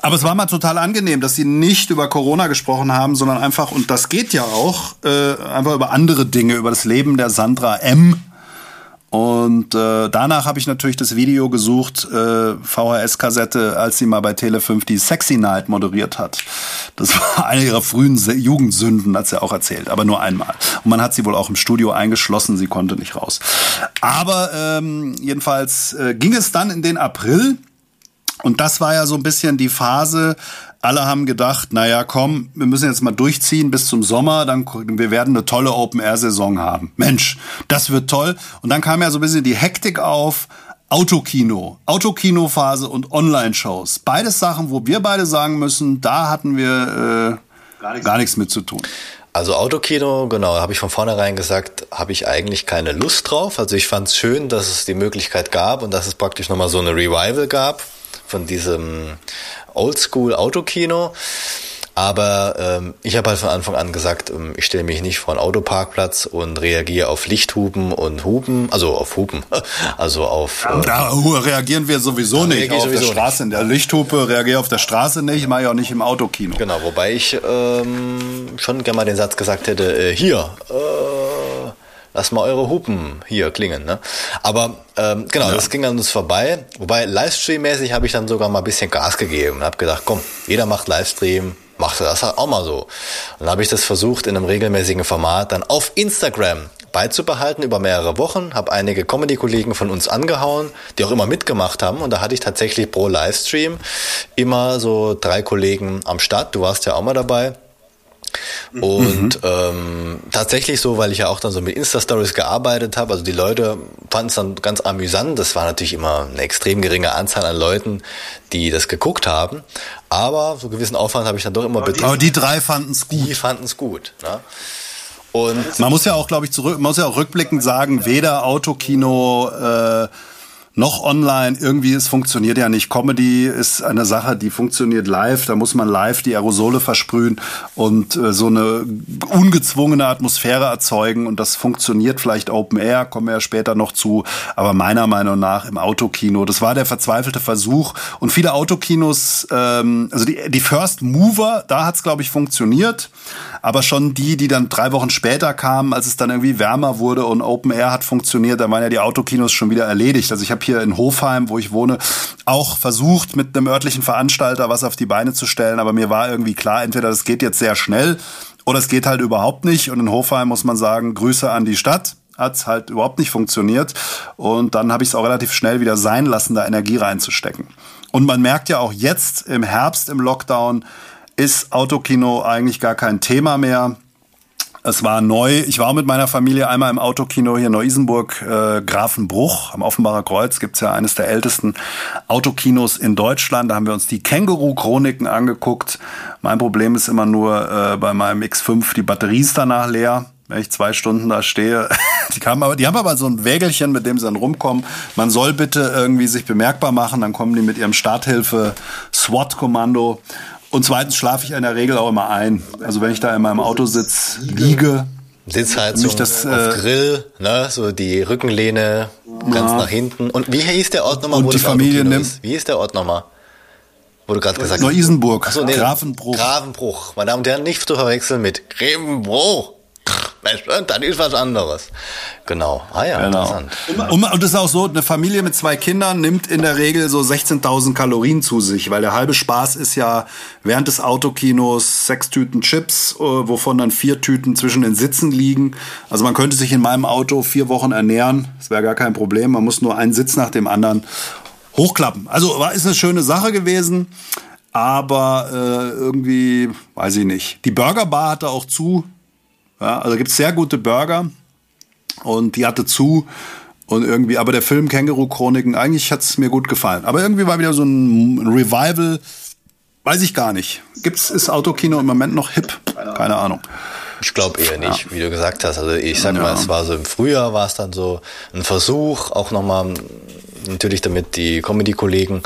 Aber es war mal total angenehm, dass sie nicht über Corona gesprochen haben, sondern einfach, und das geht ja auch, äh, einfach über andere Dinge, über das Leben der Sandra M. Und äh, danach habe ich natürlich das Video gesucht, äh, VHS-Kassette, als sie mal bei Tele5 die Sexy Night moderiert hat. Das war eine ihrer frühen Jugendsünden, hat sie auch erzählt, aber nur einmal. Und man hat sie wohl auch im Studio eingeschlossen, sie konnte nicht raus. Aber ähm, jedenfalls äh, ging es dann in den April. Und das war ja so ein bisschen die Phase, alle haben gedacht, naja, komm, wir müssen jetzt mal durchziehen bis zum Sommer, dann wir werden eine tolle Open-Air-Saison haben. Mensch, das wird toll. Und dann kam ja so ein bisschen die Hektik auf, Autokino, Autokinophase und Online-Shows. Beides Sachen, wo wir beide sagen müssen, da hatten wir äh, gar, nichts, gar nichts mit zu tun. Also Autokino, genau, habe ich von vornherein gesagt, habe ich eigentlich keine Lust drauf. Also ich fand es schön, dass es die Möglichkeit gab und dass es praktisch nochmal so eine Revival gab von diesem Oldschool-Autokino. Aber ähm, ich habe halt von Anfang an gesagt, ähm, ich stelle mich nicht vor einen Autoparkplatz und reagiere auf Lichthupen und Hupen, also auf Hupen, also auf. Äh, da reagieren wir sowieso nicht auf sowieso der Straße. In der Lichthupe reagiere auf der Straße nicht, mache ich auch nicht im Autokino. Genau, wobei ich ähm, schon gerne mal den Satz gesagt hätte, äh, hier, äh, lass mal eure Hupen hier klingen. Ne? Aber ähm, genau, ja. das ging an uns vorbei. Wobei Livestream-mäßig habe ich dann sogar mal ein bisschen Gas gegeben und habe gedacht, komm, jeder macht Livestream, macht das halt auch mal so. Und dann habe ich das versucht in einem regelmäßigen Format dann auf Instagram beizubehalten über mehrere Wochen, habe einige Comedy-Kollegen von uns angehauen, die auch immer mitgemacht haben und da hatte ich tatsächlich pro Livestream immer so drei Kollegen am Start. Du warst ja auch mal dabei. Und mhm. ähm, tatsächlich so, weil ich ja auch dann so mit Insta-Stories gearbeitet habe, also die Leute fanden es dann ganz amüsant. Das war natürlich immer eine extrem geringe Anzahl an Leuten, die das geguckt haben. Aber so gewissen Aufwand habe ich dann doch immer betrieben. Aber die drei fanden es gut. Die fanden es gut. Ne? Und man muss ja auch, glaube ich, zurück, man muss ja auch rückblickend sagen, weder Autokino äh, noch online. Irgendwie, es funktioniert ja nicht. Comedy ist eine Sache, die funktioniert live. Da muss man live die Aerosole versprühen und äh, so eine ungezwungene Atmosphäre erzeugen. Und das funktioniert vielleicht Open Air, kommen wir ja später noch zu. Aber meiner Meinung nach im Autokino, das war der verzweifelte Versuch. Und viele Autokinos, ähm, also die, die First Mover, da hat's glaube ich, funktioniert. Aber schon die, die dann drei Wochen später kamen, als es dann irgendwie wärmer wurde und Open Air hat funktioniert, da waren ja die Autokinos schon wieder erledigt. Also ich habe hier in Hofheim, wo ich wohne, auch versucht, mit einem örtlichen Veranstalter was auf die Beine zu stellen. Aber mir war irgendwie klar, entweder das geht jetzt sehr schnell oder es geht halt überhaupt nicht. Und in Hofheim muss man sagen, Grüße an die Stadt hat's halt überhaupt nicht funktioniert. Und dann habe ich es auch relativ schnell wieder sein lassen, da Energie reinzustecken. Und man merkt ja auch jetzt im Herbst im Lockdown, ist Autokino eigentlich gar kein Thema mehr. Es war neu. Ich war mit meiner Familie einmal im Autokino hier in Neu-Isenburg, äh, Grafenbruch. Am Offenbarer Kreuz gibt's ja eines der ältesten Autokinos in Deutschland. Da haben wir uns die Känguru-Chroniken angeguckt. Mein Problem ist immer nur äh, bei meinem X5, die Batterie ist danach leer wenn ich zwei Stunden da stehe. Die, kamen aber, die haben aber so ein Wägelchen, mit dem sie dann rumkommen. Man soll bitte irgendwie sich bemerkbar machen, dann kommen die mit ihrem Starthilfe SWAT-Kommando und zweitens schlafe ich in der Regel auch immer ein. Also wenn ich da in meinem Auto sitze, liege. Sitzheizung das, äh, auf Grill, ne, so die Rückenlehne ganz nach hinten. Und wie hieß der Ort nochmal, wo die Familie nimmt. Ist? Wie hieß der Ort nochmal? Wo du gerade gesagt hast. Neu-Isenburg, so, nee, Grafenbruch. Grafenbruch. Meine Damen und Herren, nicht zu verwechseln mit Grevenbruch. Und dann ist was anderes. Genau. Ah ja, genau. interessant. Und, und das ist auch so, eine Familie mit zwei Kindern nimmt in der Regel so 16.000 Kalorien zu sich, weil der halbe Spaß ist ja während des Autokinos sechs Tüten Chips, äh, wovon dann vier Tüten zwischen den Sitzen liegen. Also man könnte sich in meinem Auto vier Wochen ernähren. Das wäre gar kein Problem. Man muss nur einen Sitz nach dem anderen hochklappen. Also war ist eine schöne Sache gewesen, aber äh, irgendwie weiß ich nicht. Die Burgerbar hatte auch zu. Ja, also gibt es sehr gute Burger und die hatte zu. Und irgendwie, aber der Film Känguru Chroniken, eigentlich hat es mir gut gefallen. Aber irgendwie war wieder so ein Revival, weiß ich gar nicht. Gibt's, ist Autokino im Moment noch hip? Keine Ahnung. Ich glaube eher nicht, ja. wie du gesagt hast. Also ich sag ja. mal, es war so im Frühjahr war es dann so ein Versuch, auch nochmal natürlich damit die Comedy-Kollegen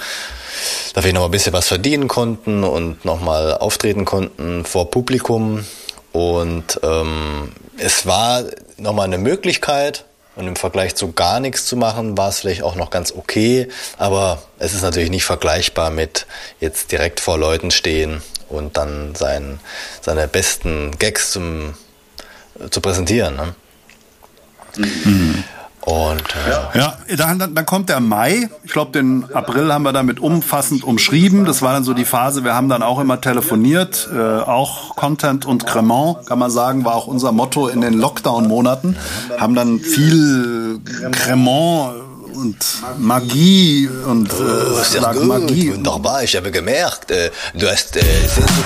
da wir noch ein bisschen was verdienen konnten und nochmal auftreten konnten vor Publikum. Und ähm, es war nochmal eine Möglichkeit, und im Vergleich zu gar nichts zu machen, war es vielleicht auch noch ganz okay. Aber es ist natürlich nicht vergleichbar mit jetzt direkt vor Leuten stehen und dann sein, seine besten Gags zum, zu präsentieren. Ne? Mhm. Und äh ja, dann, dann kommt der Mai. Ich glaube, den April haben wir damit umfassend umschrieben. Das war dann so die Phase. Wir haben dann auch immer telefoniert, äh, auch Content und Cremant, kann man sagen, war auch unser Motto in den Lockdown-Monaten. Haben dann viel Cremant und Magie und oh, äh, sehr gut. Magie. Wunderbar, ich habe gemerkt, äh, du hast äh,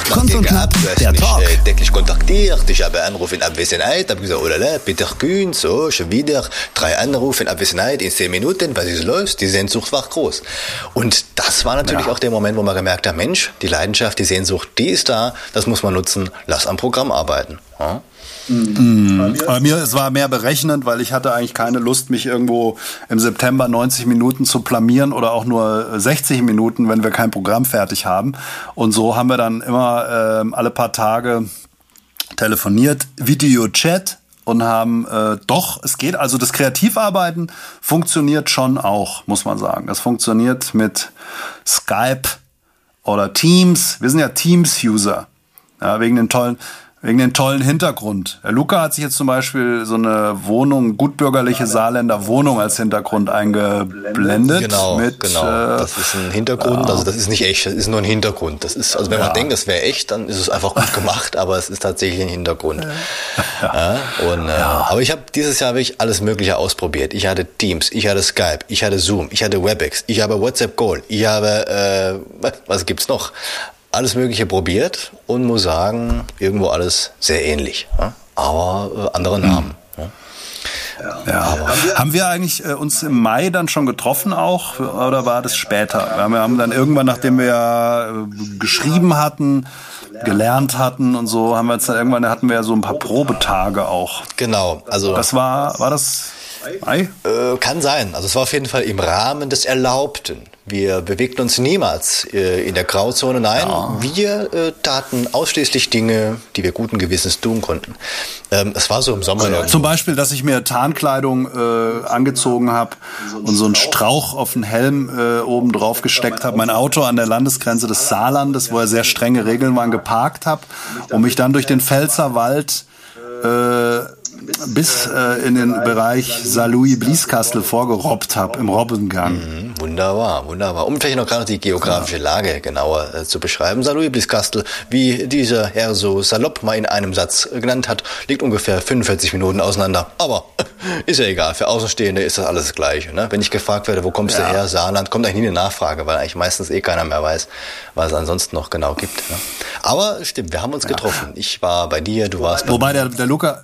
nach dir gehabt, du hast mich äh, täglich kontaktiert, ich habe Anrufe in Abwesenheit, habe gesagt, oh lala, Peter Kühn, so, schon wieder drei Anrufe in Abwesenheit in zehn Minuten, was ist los? Die Sehnsucht war groß. Und das war natürlich ja. auch der Moment, wo man gemerkt hat, Mensch, die Leidenschaft, die Sehnsucht, die ist da, das muss man nutzen, lass am Programm arbeiten. Ja? Mhm. Bei mir, es war mehr berechnend, weil ich hatte eigentlich keine Lust, mich irgendwo im September 90 Minuten zu blamieren oder auch nur 60 Minuten, wenn wir kein Programm fertig haben. Und so haben wir dann immer äh, alle paar Tage telefoniert, Video-Chat und haben äh, doch, es geht, also das Kreativarbeiten funktioniert schon auch, muss man sagen. Das funktioniert mit Skype oder Teams. Wir sind ja Teams-User. Ja, wegen den tollen, Wegen den tollen Hintergrund. Der Luca hat sich jetzt zum Beispiel so eine Wohnung, gutbürgerliche Saarländer Wohnung als Hintergrund eingeblendet. Genau, mit, genau. Äh, das ist ein Hintergrund, also das ist nicht echt, das ist nur ein Hintergrund. Das ist, also wenn ja. man denkt, das wäre echt, dann ist es einfach gut gemacht, aber es ist tatsächlich ein Hintergrund. Ja. ja und, äh. Aber ich habe dieses Jahr wirklich alles Mögliche ausprobiert. Ich hatte Teams, ich hatte Skype, ich hatte Zoom, ich hatte WebEx, ich habe WhatsApp Goal, ich habe, äh, was gibt's noch? Alles Mögliche probiert und muss sagen, irgendwo alles sehr ähnlich, ja? aber äh, andere Namen. Ja. Ja. Haben wir eigentlich äh, uns im Mai dann schon getroffen auch oder war das später? Wir haben dann irgendwann, nachdem wir äh, geschrieben hatten, gelernt hatten und so, haben wir jetzt dann irgendwann hatten wir ja so ein paar Probetage auch. Genau, also das war war das Mai? Äh, kann sein. Also es war auf jeden Fall im Rahmen des Erlaubten. Wir bewegten uns niemals äh, in der Grauzone. Nein, ja. wir äh, taten ausschließlich Dinge, die wir guten Gewissens tun konnten. Ähm, es war so im Sommer. Also, zum Beispiel, dass ich mir Tarnkleidung äh, angezogen habe und so einen Strauch auf den Helm äh, oben drauf gesteckt habe, mein Auto an der Landesgrenze des Saarlandes, wo er sehr strenge Regeln waren, geparkt habe und mich dann durch den Pfälzerwald äh, bis äh, in den Bereich Saarlouis Blieskastel vorgerobbt habe im Robbengang. Mhm, wunderbar, wunderbar. Um vielleicht noch gerade die geografische Lage genauer äh, zu beschreiben. Saarlouis Blieskastel, wie dieser Herr so salopp mal in einem Satz genannt hat, liegt ungefähr 45 Minuten auseinander. Aber ist ja egal, für Außenstehende ist das alles gleich. Ne? Wenn ich gefragt werde, wo kommst ja. du her, Saarland, kommt eigentlich nie eine Nachfrage, weil eigentlich meistens eh keiner mehr weiß, was es ansonsten noch genau gibt. Ne? Aber stimmt, wir haben uns getroffen. Ich war bei dir, du warst bei Wobei der, der Luca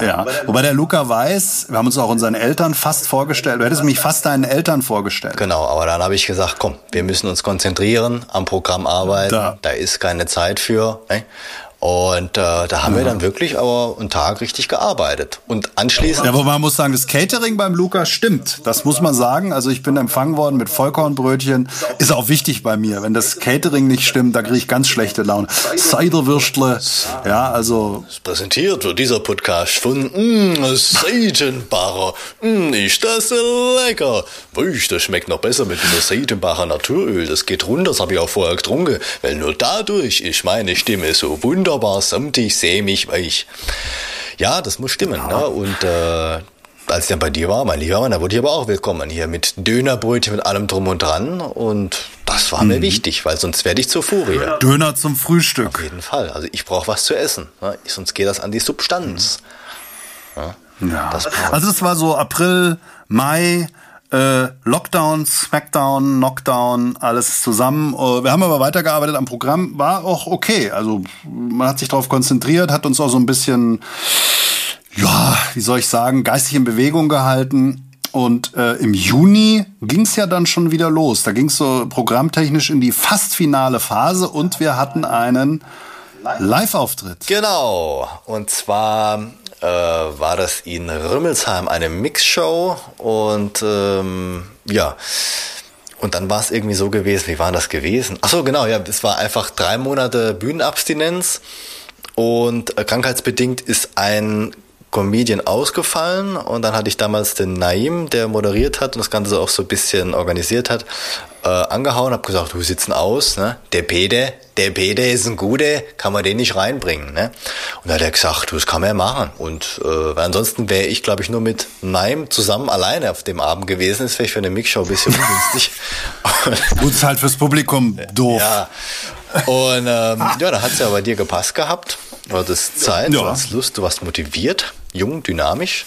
ja, wobei der Luca weiß, wir haben uns auch unseren Eltern fast vorgestellt, du hättest mich fast deinen Eltern vorgestellt. Genau, aber dann habe ich gesagt, komm, wir müssen uns konzentrieren, am Programm arbeiten, da, da ist keine Zeit für. Ne? Und äh, da haben ja. wir dann wirklich aber einen Tag richtig gearbeitet. Und anschließend. Ja, aber man muss sagen, das Catering beim Luca stimmt. Das muss man sagen. Also ich bin empfangen worden mit Vollkornbrötchen. Ist auch wichtig bei mir. Wenn das Catering nicht stimmt, da kriege ich ganz schlechte Laune. Ciderwürstle. Ja, also. Präsentiert wird dieser Podcast von mm, Seitenbacher. Mm, ist das lecker. Wusch, das schmeckt noch besser mit dem Seitenbacher Naturöl. Das geht runter, das habe ich auch vorher getrunken. Weil nur dadurch ist meine Stimme so wunderbar wunderbar samtig, sämig, weich. Ja, das muss stimmen. Ja. Ne? Und äh, als ich dann bei dir war, mein lieber Mann, da wurde ich aber auch willkommen hier mit Dönerbrötchen, mit allem drum und dran. Und das war mhm. mir wichtig, weil sonst werde ich zur Furie. Döner zum Frühstück. Auf jeden Fall. Also ich brauche was zu essen. Ne? Sonst geht das an die Substanz. Mhm. Ja. Das also das war so April, Mai, äh, Lockdown, Smackdown, Knockdown, alles zusammen. Äh, wir haben aber weitergearbeitet am Programm, war auch okay. Also man hat sich darauf konzentriert, hat uns auch so ein bisschen ja, wie soll ich sagen, geistig in Bewegung gehalten. Und äh, im Juni ging es ja dann schon wieder los. Da ging es so programmtechnisch in die fast finale Phase und wir hatten einen Live-Auftritt. Genau. Und zwar äh, war das in Rümmelsheim eine Mixshow und ähm, ja. Und dann war es irgendwie so gewesen, wie war das gewesen? Ach so, genau, ja, es war einfach drei Monate Bühnenabstinenz und äh, krankheitsbedingt ist ein Comedian ausgefallen und dann hatte ich damals den Naim, der moderiert hat und das Ganze auch so ein bisschen organisiert hat, äh, angehauen, habe gesagt, du sitzen aus, ne? der Pede, der Pede ist ein Guter, kann man den nicht reinbringen. Ne? Und da hat er gesagt, du, das kann man ja machen. Und äh, weil ansonsten wäre ich, glaube ich, nur mit Naim zusammen alleine auf dem Abend gewesen. Das wäre für eine Mixshow ein bisschen ungünstig. Gut, ist halt fürs Publikum doof. Ja. Und ähm, ja, da hat es ja bei dir gepasst gehabt. Du hattest Zeit, ja. du hast Lust, du warst motiviert jung, dynamisch.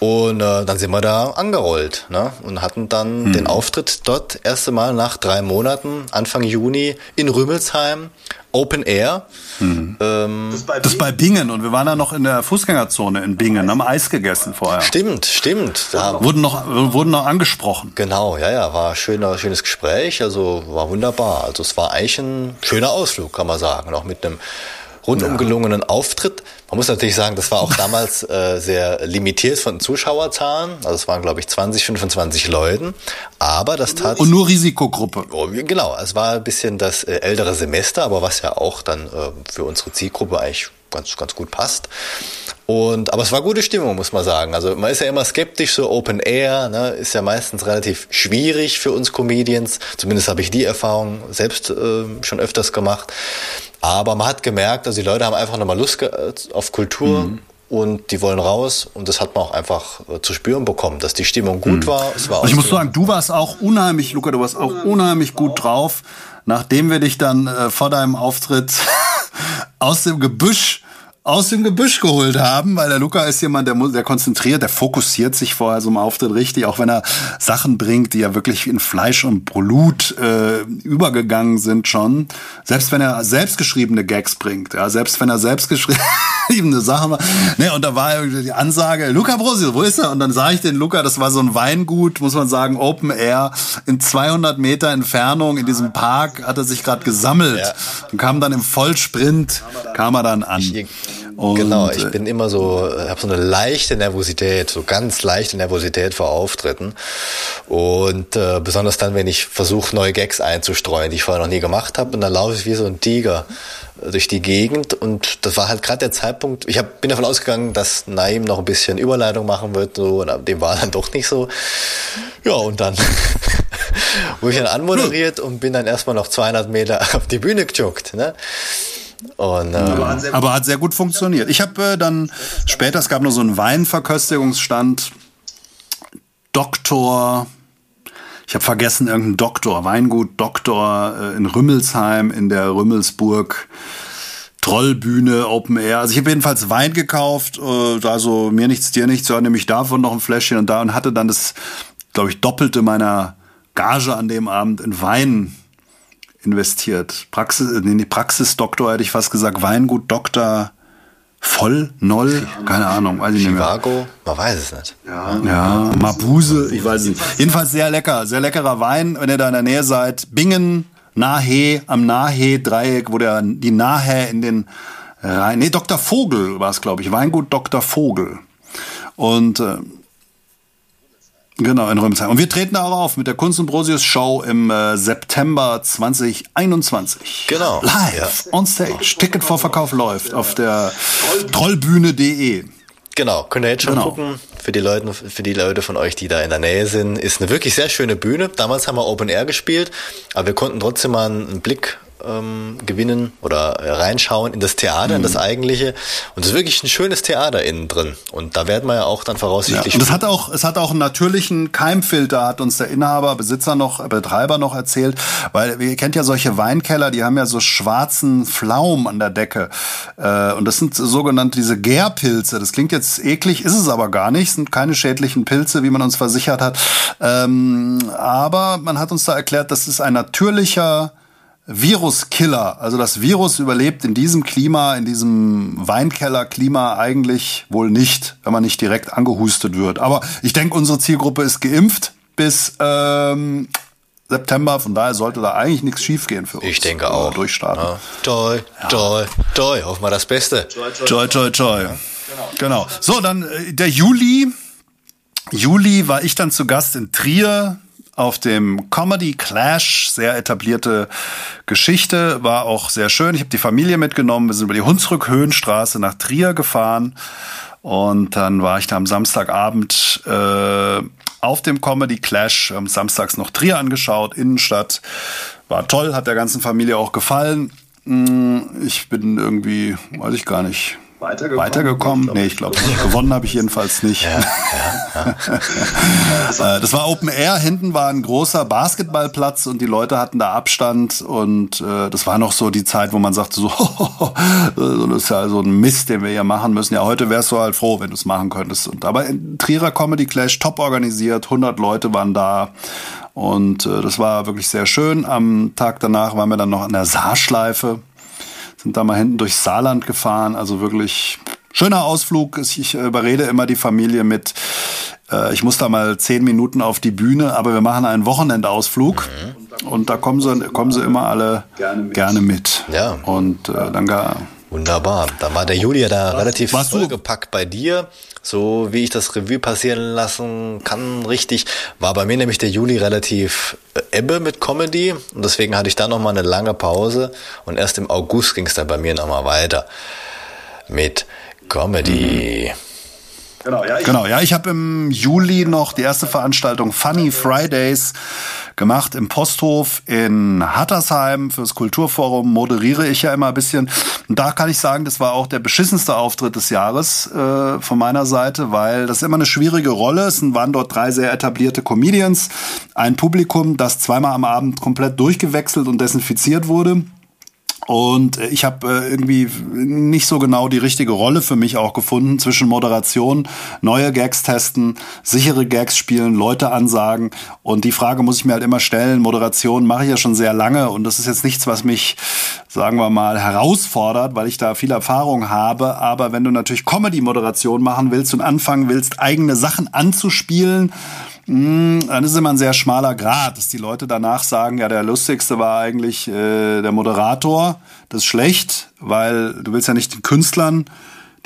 Und äh, dann sind wir da angerollt ne? und hatten dann mhm. den Auftritt dort erste Mal nach drei Monaten, Anfang Juni in Rümmelsheim, Open Air. Mhm. Ähm, das, bei das bei Bingen und wir waren da noch in der Fußgängerzone in Bingen, haben Eis gegessen vorher. Stimmt, stimmt. Da wurden noch wurden noch angesprochen. Genau, ja, ja, war ein schöner, schönes Gespräch, also war wunderbar. Also es war eigentlich ein schöner Ausflug, kann man sagen, auch mit einem rundum gelungenen Auftritt. Man muss natürlich sagen, das war auch damals äh, sehr limitiert von Zuschauerzahlen. Also es waren, glaube ich, 20, 25 Leuten. Aber das tat... Und nur Risikogruppe. Oh, genau, es war ein bisschen das äh, ältere Semester, aber was ja auch dann äh, für unsere Zielgruppe eigentlich ganz, ganz gut passt. Und, aber es war gute Stimmung, muss man sagen. Also man ist ja immer skeptisch, so Open Air, ne, ist ja meistens relativ schwierig für uns Comedians. Zumindest habe ich die Erfahrung selbst äh, schon öfters gemacht. Aber man hat gemerkt, also die Leute haben einfach nochmal Lust auf Kultur. Mhm. Und die wollen raus und das hat man auch einfach äh, zu spüren bekommen, dass die Stimmung gut mhm. war. Es war ich muss sagen, du warst auch unheimlich, Luca, du warst auch unheimlich gut drauf, nachdem wir dich dann äh, vor deinem Auftritt aus dem Gebüsch aus dem Gebüsch geholt haben, weil der Luca ist jemand, der, der konzentriert, der fokussiert sich vorher so im Auftritt richtig, auch wenn er Sachen bringt, die ja wirklich in Fleisch und Blut äh, übergegangen sind schon. Selbst wenn er selbstgeschriebene Gags bringt, ja, selbst wenn er selbstgeschriebene Sachen macht. Ne, und da war die Ansage, Luca Brosio, wo ist er? Und dann sah ich den Luca, das war so ein Weingut, muss man sagen, Open Air, in 200 Meter Entfernung in diesem Park hat er sich gerade gesammelt ja. und kam dann im Vollsprint, kam er dann an. Und genau, ich bin immer so, habe so eine leichte Nervosität, so ganz leichte Nervosität vor Auftritten. Und äh, besonders dann, wenn ich versuche, neue Gags einzustreuen, die ich vorher noch nie gemacht habe. Und dann laufe ich wie so ein Tiger durch die Gegend. Und das war halt gerade der Zeitpunkt, ich hab, bin davon ausgegangen, dass Naim noch ein bisschen Überleitung machen wird. So, und dem war dann doch nicht so. Ja, und dann wurde ich dann anmoderiert und bin dann erstmal noch 200 Meter auf die Bühne gejoggt. Ne? Und, ähm, aber hat sehr gut funktioniert. Ich habe äh, dann später, es gab noch so einen Weinverköstigungsstand, Doktor, ich habe vergessen, irgendein Doktor, Weingut Doktor äh, in Rümmelsheim in der Rümmelsburg. Trollbühne, Open Air. Also ich habe jedenfalls Wein gekauft, äh, also mir nichts, dir nichts, ja, nämlich davon noch ein Fläschchen und da und hatte dann das, glaube ich, doppelte meiner Gage an dem Abend in Wein investiert. Praxis, äh, nee, Praxisdoktor hätte ich fast gesagt, Weingut Doktor Voll, Noll, keine Ahnung, weiß ich nicht mehr. Chivago, man weiß es nicht. Ja, ja, Mabuse, ich weiß es nicht. Jedenfalls sehr lecker, sehr leckerer Wein, wenn ihr da in der Nähe seid. Bingen, Nahe, am Nahe-Dreieck, wo der, die Nahe in den Rhein, nee, Dr. Vogel war es, glaube ich, Weingut Dr. Vogel. Und äh, Genau, in Römsheim. Und wir treten auch auf mit der Kunst und Brosius Show im äh, September 2021. Genau. Live, ja. on stage. Ticketvorverkauf läuft auf der trollbühne.de. Genau, könnt ihr jetzt schon genau. gucken. Für die, Leute, für die Leute von euch, die da in der Nähe sind, ist eine wirklich sehr schöne Bühne. Damals haben wir Open Air gespielt, aber wir konnten trotzdem mal einen Blick ähm, gewinnen oder reinschauen in das Theater, mhm. in das mhm. eigentliche. Und es ist wirklich ein schönes Theater innen drin. Und da werden wir ja auch dann voraussichtlich. Ja, und es hat auch, es hat auch einen natürlichen Keimfilter, hat uns der Inhaber, Besitzer noch, Betreiber noch erzählt, weil ihr kennt ja solche Weinkeller, die haben ja so schwarzen Pflaum an der Decke. Äh, und das sind sogenannte diese Gärpilze. Das klingt jetzt eklig, ist es aber gar nicht. Es sind keine schädlichen Pilze, wie man uns versichert hat. Ähm, aber man hat uns da erklärt, das ist ein natürlicher Viruskiller. Also das Virus überlebt in diesem Klima, in diesem Weinkellerklima eigentlich wohl nicht, wenn man nicht direkt angehustet wird. Aber ich denke, unsere Zielgruppe ist geimpft bis ähm, September. Von daher sollte da eigentlich nichts schiefgehen für uns. Ich denke auch. Durchstarten. Ja. Toi, toi, toi. Hoffen wir das Beste. Toi, toi, toi. Genau. genau. So, dann äh, der Juli. Juli war ich dann zu Gast in Trier auf dem Comedy Clash, sehr etablierte Geschichte, war auch sehr schön. Ich habe die Familie mitgenommen, wir sind über die Hunsrück-Höhenstraße nach Trier gefahren und dann war ich da am Samstagabend äh, auf dem Comedy Clash, am samstags noch Trier angeschaut, Innenstadt. War toll, hat der ganzen Familie auch gefallen. Hm, ich bin irgendwie, weiß ich gar nicht, Weitergekommen? Weitergekommen? Nee, ich glaube nicht. Gewonnen habe ich jedenfalls nicht. Ja, ja, ja. Äh, das war Open Air. Hinten war ein großer Basketballplatz und die Leute hatten da Abstand. Und äh, das war noch so die Zeit, wo man sagte, so, das ist ja so ein Mist, den wir hier machen müssen. Ja, heute wärst du halt froh, wenn du es machen könntest. Und, aber in Trierer Comedy Clash, top organisiert, 100 Leute waren da. Und äh, das war wirklich sehr schön. Am Tag danach waren wir dann noch an der Saarschleife sind da mal hinten durchs Saarland gefahren. Also wirklich schöner Ausflug. Ich überrede immer die Familie mit, äh, ich muss da mal zehn Minuten auf die Bühne, aber wir machen einen Wochenendausflug. Mhm. Und da kommen sie, kommen sie immer alle gerne mit. Gerne mit. Ja. Und äh, dann gar. Wunderbar. Da war der Julia da relativ vollgepackt bei dir so wie ich das Revue passieren lassen kann, richtig, war bei mir nämlich der Juli relativ äh, ebbe mit Comedy und deswegen hatte ich da nochmal eine lange Pause und erst im August ging es dann bei mir nochmal weiter mit Comedy. Mhm. Genau, ja, ich, genau, ja, ich habe im Juli noch die erste Veranstaltung Funny Fridays gemacht im Posthof in Hattersheim fürs Kulturforum. Moderiere ich ja immer ein bisschen. Und da kann ich sagen, das war auch der beschissenste Auftritt des Jahres äh, von meiner Seite, weil das ist immer eine schwierige Rolle. Es waren dort drei sehr etablierte Comedians, ein Publikum, das zweimal am Abend komplett durchgewechselt und desinfiziert wurde. Und äh, ich habe äh, irgendwie nicht so genau die richtige Rolle für mich auch gefunden zwischen Moderation, neue Gags testen, sichere Gags spielen, Leute ansagen. Und die Frage muss ich mir halt immer stellen. Moderation mache ich ja schon sehr lange und das ist jetzt nichts, was mich, sagen wir mal, herausfordert, weil ich da viel Erfahrung habe. Aber wenn du natürlich Comedy-Moderation machen willst und anfangen willst, eigene Sachen anzuspielen, hm, dann ist immer ein sehr schmaler Grad, dass die Leute danach sagen, ja, der lustigste war eigentlich äh, der Moderator. Das ist schlecht, weil du willst ja nicht den Künstlern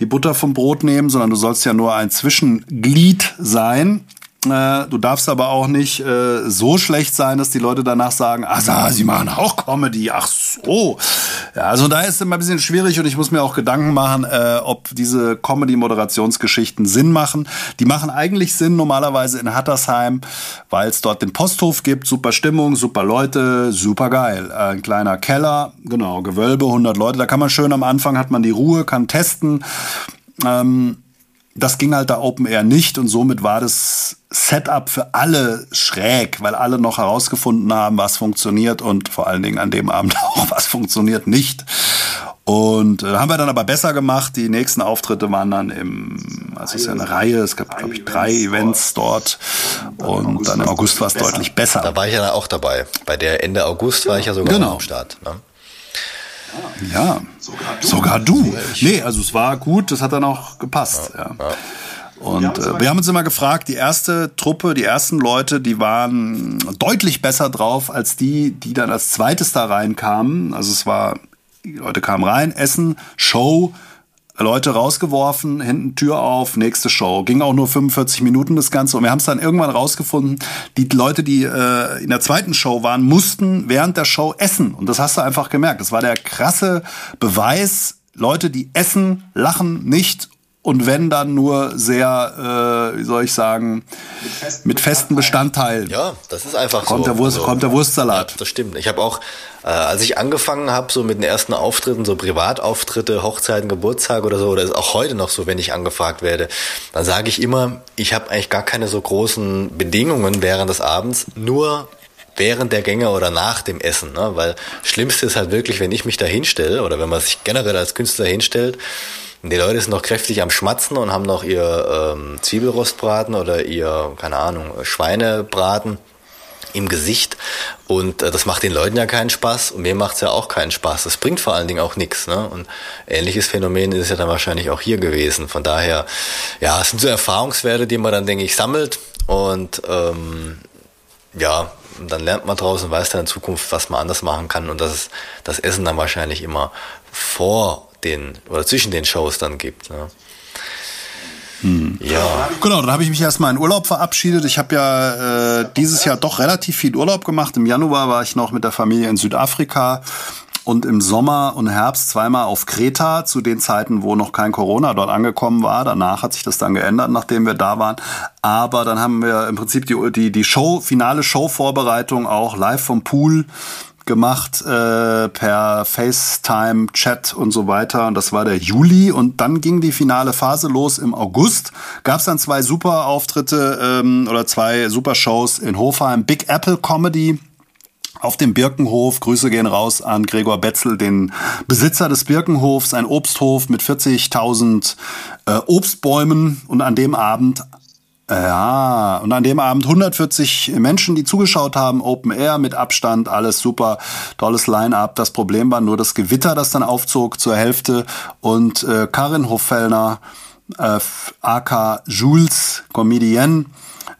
die Butter vom Brot nehmen, sondern du sollst ja nur ein Zwischenglied sein. Äh, du darfst aber auch nicht äh, so schlecht sein, dass die Leute danach sagen, ach, sie machen auch Comedy, ach so. Ja, also da ist immer ein bisschen schwierig und ich muss mir auch Gedanken machen, äh, ob diese Comedy-Moderationsgeschichten Sinn machen. Die machen eigentlich Sinn normalerweise in Hattersheim, weil es dort den Posthof gibt, super Stimmung, super Leute, super geil. Ein kleiner Keller, genau, Gewölbe, 100 Leute, da kann man schön am Anfang, hat man die Ruhe, kann testen. Ähm, das ging halt da Open Air nicht und somit war das Setup für alle schräg, weil alle noch herausgefunden haben, was funktioniert und vor allen Dingen an dem Abend auch, was funktioniert nicht. Und äh, haben wir dann aber besser gemacht. Die nächsten Auftritte waren dann im, also es ist ja eine Reihe, es gab, glaube ich, drei Events dort. Und dann im August war es deutlich besser. Da war ich ja auch dabei. Bei der Ende August war ich ja sogar genau. am Start. Ne? Ja, sogar du. Sogar du. Nee, also es war gut, das hat dann auch gepasst. Ja. ja. Und äh, wir haben uns immer gefragt, die erste Truppe, die ersten Leute, die waren deutlich besser drauf als die, die dann als zweites da reinkamen. Also es war, die Leute kamen rein, Essen, Show, Leute rausgeworfen, hinten Tür auf, nächste Show. Ging auch nur 45 Minuten das Ganze. Und wir haben es dann irgendwann rausgefunden, die Leute, die äh, in der zweiten Show waren, mussten während der Show essen. Und das hast du einfach gemerkt. Das war der krasse Beweis, Leute, die essen, lachen nicht und wenn dann nur sehr, äh, wie soll ich sagen, mit festen, mit festen Bestandteilen. Ja, das ist einfach kommt so. Der Wurst, also, kommt der Wurstsalat. Ja, das stimmt. Ich habe auch, äh, als ich angefangen habe, so mit den ersten Auftritten, so Privatauftritte, Hochzeiten, Geburtstage oder so, oder ist auch heute noch so, wenn ich angefragt werde, dann sage ich immer, ich habe eigentlich gar keine so großen Bedingungen während des Abends, nur während der Gänge oder nach dem Essen, ne? weil Schlimmste ist halt wirklich, wenn ich mich da hinstelle oder wenn man sich generell als Künstler hinstellt die Leute sind noch kräftig am Schmatzen und haben noch ihr ähm, Zwiebelrostbraten oder ihr, keine Ahnung, Schweinebraten im Gesicht. Und äh, das macht den Leuten ja keinen Spaß und mir macht's ja auch keinen Spaß. Das bringt vor allen Dingen auch nichts. Ne? Und ähnliches Phänomen ist ja dann wahrscheinlich auch hier gewesen. Von daher, ja, es sind so Erfahrungswerte, die man dann, denke ich, sammelt. Und ähm, ja, dann lernt man draußen, weiß dann in Zukunft, was man anders machen kann. Und dass es das Essen dann wahrscheinlich immer vor den oder zwischen den Shows dann gibt. Ne? Hm. Ja. Genau, dann habe ich mich erstmal in Urlaub verabschiedet. Ich habe ja äh, dieses Jahr doch relativ viel Urlaub gemacht. Im Januar war ich noch mit der Familie in Südafrika und im Sommer und Herbst zweimal auf Kreta zu den Zeiten, wo noch kein Corona dort angekommen war. Danach hat sich das dann geändert, nachdem wir da waren. Aber dann haben wir im Prinzip die, die, die Show, finale Showvorbereitung auch live vom Pool gemacht äh, per FaceTime, Chat und so weiter. Und das war der Juli. Und dann ging die finale Phase los im August. Gab es dann zwei super Auftritte ähm, oder zwei super Shows in Hofheim. Big Apple Comedy auf dem Birkenhof. Grüße gehen raus an Gregor Betzel, den Besitzer des Birkenhofs, ein Obsthof mit 40.000 äh, Obstbäumen. Und an dem Abend ja, und an dem Abend 140 Menschen, die zugeschaut haben, Open Air mit Abstand, alles super, tolles Line-up. Das Problem war nur das Gewitter, das dann aufzog zur Hälfte und äh, Karin Hoffellner, äh, aka Jules, Comedienne,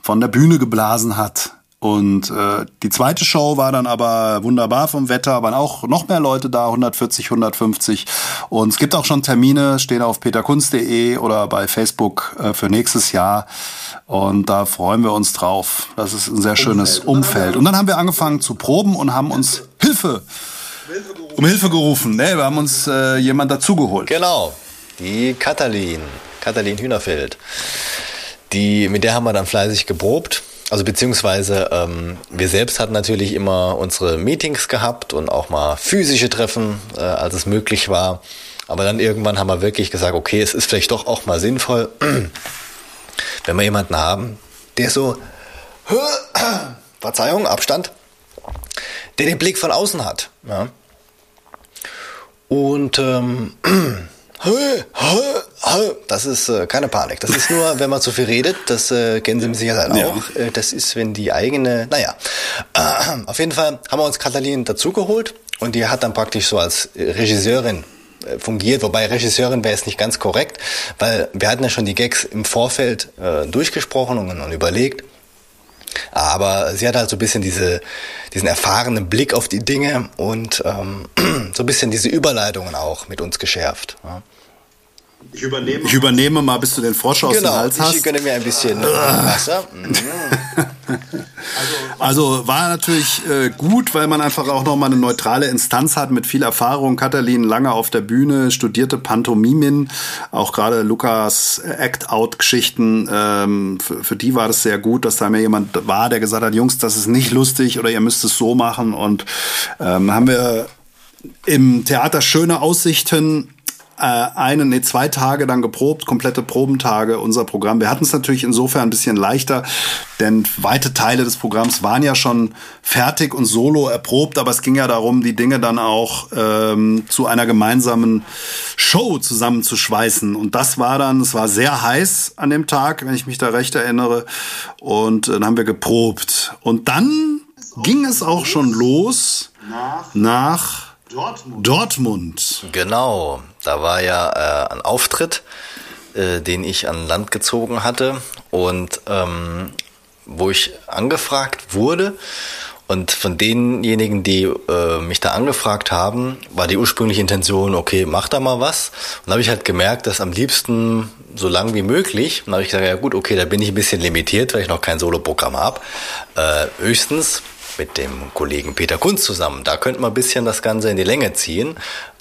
von der Bühne geblasen hat. Und äh, die zweite Show war dann aber wunderbar vom Wetter, waren auch noch mehr Leute da, 140, 150. Und es gibt auch schon Termine, stehen auf peterkunst.de oder bei Facebook äh, für nächstes Jahr. Und da freuen wir uns drauf. Das ist ein sehr schönes Umfeld. Und dann haben wir angefangen zu proben und haben uns Hilfe um Hilfe gerufen. Nee, wir haben uns äh, jemand dazugeholt. Genau, die Katalin, Katalin Hühnerfeld. Die, mit der haben wir dann fleißig geprobt also beziehungsweise ähm, wir selbst hatten natürlich immer unsere Meetings gehabt und auch mal physische Treffen, äh, als es möglich war. Aber dann irgendwann haben wir wirklich gesagt, okay, es ist vielleicht doch auch mal sinnvoll, wenn wir jemanden haben, der so, Verzeihung, Abstand, der den Blick von außen hat. Ja? Und ähm, Das ist äh, keine Panik. Das ist nur, wenn man zu viel redet. Das äh, kennen Sie mit Sicherheit auch. Ja. Äh, das ist, wenn die eigene, naja. Äh, auf jeden Fall haben wir uns Katalin dazugeholt und die hat dann praktisch so als Regisseurin äh, fungiert, wobei Regisseurin wäre es nicht ganz korrekt, weil wir hatten ja schon die Gags im Vorfeld äh, durchgesprochen und, und überlegt. Aber sie hat halt so ein bisschen diese, diesen erfahrenen Blick auf die Dinge und ähm, so ein bisschen diese Überleitungen auch mit uns geschärft. Ja. Ich übernehme, ich übernehme mal, bis du den Frosch aus genau, dem Hals hast. Ich gönne mir ein bisschen Wasser. also war natürlich äh, gut, weil man einfach auch noch mal eine neutrale Instanz hat mit viel Erfahrung. Katalin lange auf der Bühne, studierte Pantomimin, auch gerade Lukas Act-Out-Geschichten. Ähm, für, für, die war das sehr gut, dass da mir jemand war, der gesagt hat, Jungs, das ist nicht lustig oder ihr müsst es so machen. Und ähm, haben wir im Theater schöne Aussichten äh, eine, nee, zwei Tage dann geprobt, komplette Probentage, unser Programm. Wir hatten es natürlich insofern ein bisschen leichter, denn weite Teile des Programms waren ja schon fertig und solo erprobt, aber es ging ja darum, die Dinge dann auch ähm, zu einer gemeinsamen Show zusammenzuschweißen. Und das war dann, es war sehr heiß an dem Tag, wenn ich mich da recht erinnere. Und äh, dann haben wir geprobt. Und dann ging es auch schon los nach Dortmund. Dortmund. Genau, da war ja äh, ein Auftritt, äh, den ich an Land gezogen hatte und ähm, wo ich angefragt wurde. Und von denjenigen, die äh, mich da angefragt haben, war die ursprüngliche Intention, okay, mach da mal was. Und da habe ich halt gemerkt, dass am liebsten so lang wie möglich. Und da habe ich gesagt, ja gut, okay, da bin ich ein bisschen limitiert, weil ich noch kein Soloprogramm habe. Äh, höchstens mit dem Kollegen Peter Kunz zusammen. Da könnte man ein bisschen das Ganze in die Länge ziehen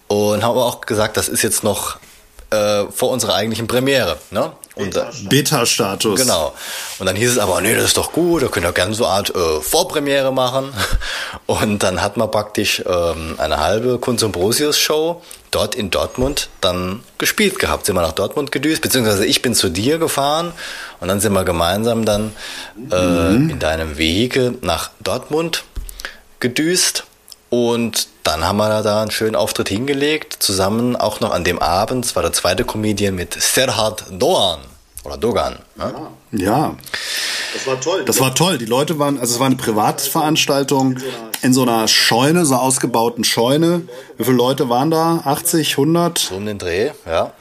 und habe auch gesagt, das ist jetzt noch äh, vor unserer eigentlichen Premiere. Ne? Und, Beta-Status. Genau. Und dann hieß es aber, nee, das ist doch gut, da könnt ihr gerne so eine Art äh, Vorpremiere machen. Und dann hat man praktisch ähm, eine halbe Kunz und Brosius Show dort in Dortmund dann gespielt gehabt. Sind wir nach Dortmund gedüst, beziehungsweise ich bin zu dir gefahren und dann sind wir gemeinsam dann äh, mhm. in deinem Wege nach Dortmund gedüst. Und dann haben wir da einen schönen Auftritt hingelegt, zusammen auch noch an dem Abend, es war der zweite Comedian mit Serhat Doan oder Dogan. Ne? Ja. Das war toll. Das war toll. Die Leute waren, also es war eine Privatveranstaltung in so einer Scheune, so einer ausgebauten Scheune. Wie viele Leute waren da? 80, 100? So um den Dreh, ja.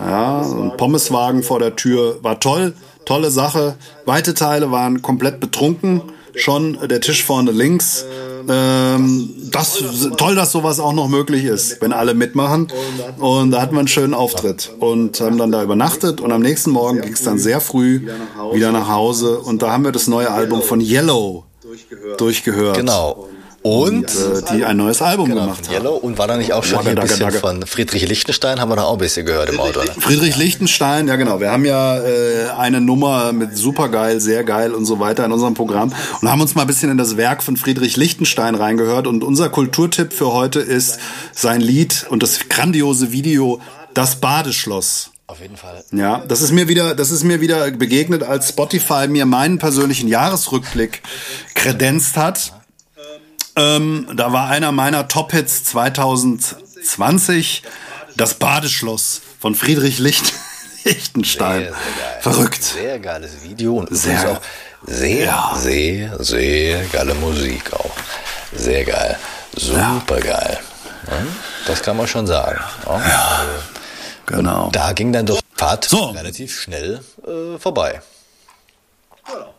Ja, ein Pommeswagen vor der Tür. War toll, tolle Sache. Weite Teile waren komplett betrunken. Schon der Tisch vorne links ähm, das toll, dass sowas auch noch möglich ist, wenn alle mitmachen. Und da hatten wir einen schönen Auftritt und haben dann da übernachtet und am nächsten Morgen ging es dann sehr früh wieder nach Hause und da haben wir das neue Album von Yellow durchgehört. Genau. Und, äh, die ein neues Album genau, gemacht haben. Und war da nicht auch schon ein bisschen von Friedrich Lichtenstein, haben wir da auch ein bisschen gehört im Auto. Ne? Friedrich Lichtenstein, ja genau. Wir haben ja äh, eine Nummer mit supergeil, sehr geil und so weiter in unserem Programm und haben uns mal ein bisschen in das Werk von Friedrich Lichtenstein reingehört und unser Kulturtipp für heute ist sein Lied und das grandiose Video Das Badeschloss. Auf jeden Fall. Ja, das ist mir wieder, das ist mir wieder begegnet, als Spotify mir meinen persönlichen Jahresrückblick kredenzt hat. Ähm, da war einer meiner Top-Hits 2020 das Badeschloss von Friedrich Licht Lichtenstein. Sehr, sehr Verrückt. Sehr geiles Video und sehr, auch sehr, ja. sehr, sehr geile Musik auch. Sehr geil. Super ja. geil. Das kann man schon sagen. Ja. Genau. Und da ging dann doch Fahrt so. relativ schnell äh, vorbei. Genau.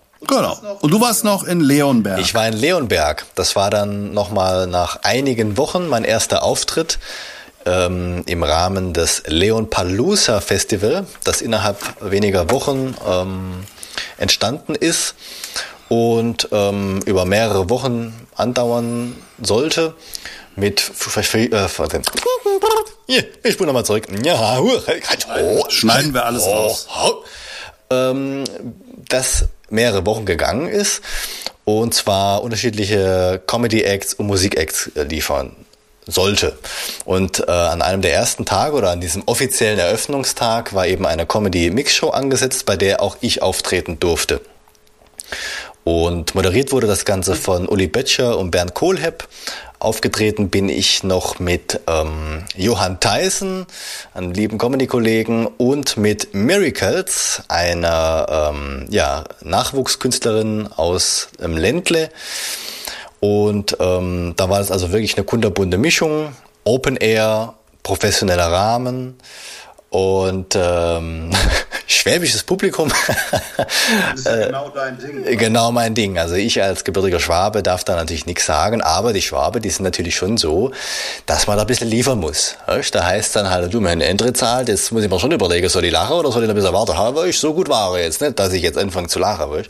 Und du warst noch in Leonberg. Ich war in Leonberg. Das war dann nochmal nach einigen Wochen mein erster Auftritt ähm, im Rahmen des Leon Palooza Festival, das innerhalb weniger Wochen ähm, entstanden ist und ähm, über mehrere Wochen andauern sollte mit äh, hier, ich spule nochmal zurück. Ja, schneiden wir alles raus. Ähm, das mehrere Wochen gegangen ist und zwar unterschiedliche Comedy-Acts und Musik-Acts äh, liefern sollte. Und äh, an einem der ersten Tage oder an diesem offiziellen Eröffnungstag war eben eine Comedy-Mix-Show angesetzt, bei der auch ich auftreten durfte. Und moderiert wurde das Ganze von Uli Böttcher und Bernd Kohlhepp. Aufgetreten bin ich noch mit ähm, Johann Tyson, einem lieben Comedy-Kollegen, und mit Miracles, einer ähm, ja, Nachwuchskünstlerin aus ähm, Ländle. Und ähm, da war es also wirklich eine kunterbunte Mischung, Open Air, professioneller Rahmen und ähm, schwäbisches Publikum. das ist ja genau dein Ding. Genau mein Ding. Also ich als gebürtiger Schwabe darf da natürlich nichts sagen, aber die Schwabe, die sind natürlich schon so, dass man da ein bisschen liefern muss. Da heißt dann halt, du, meine Eintritt zahlt, jetzt muss ich mir schon überlegen, soll ich lachen oder soll ich ein bisschen warten? Aber ich so gut war jetzt, nicht, dass ich jetzt anfange zu lachen.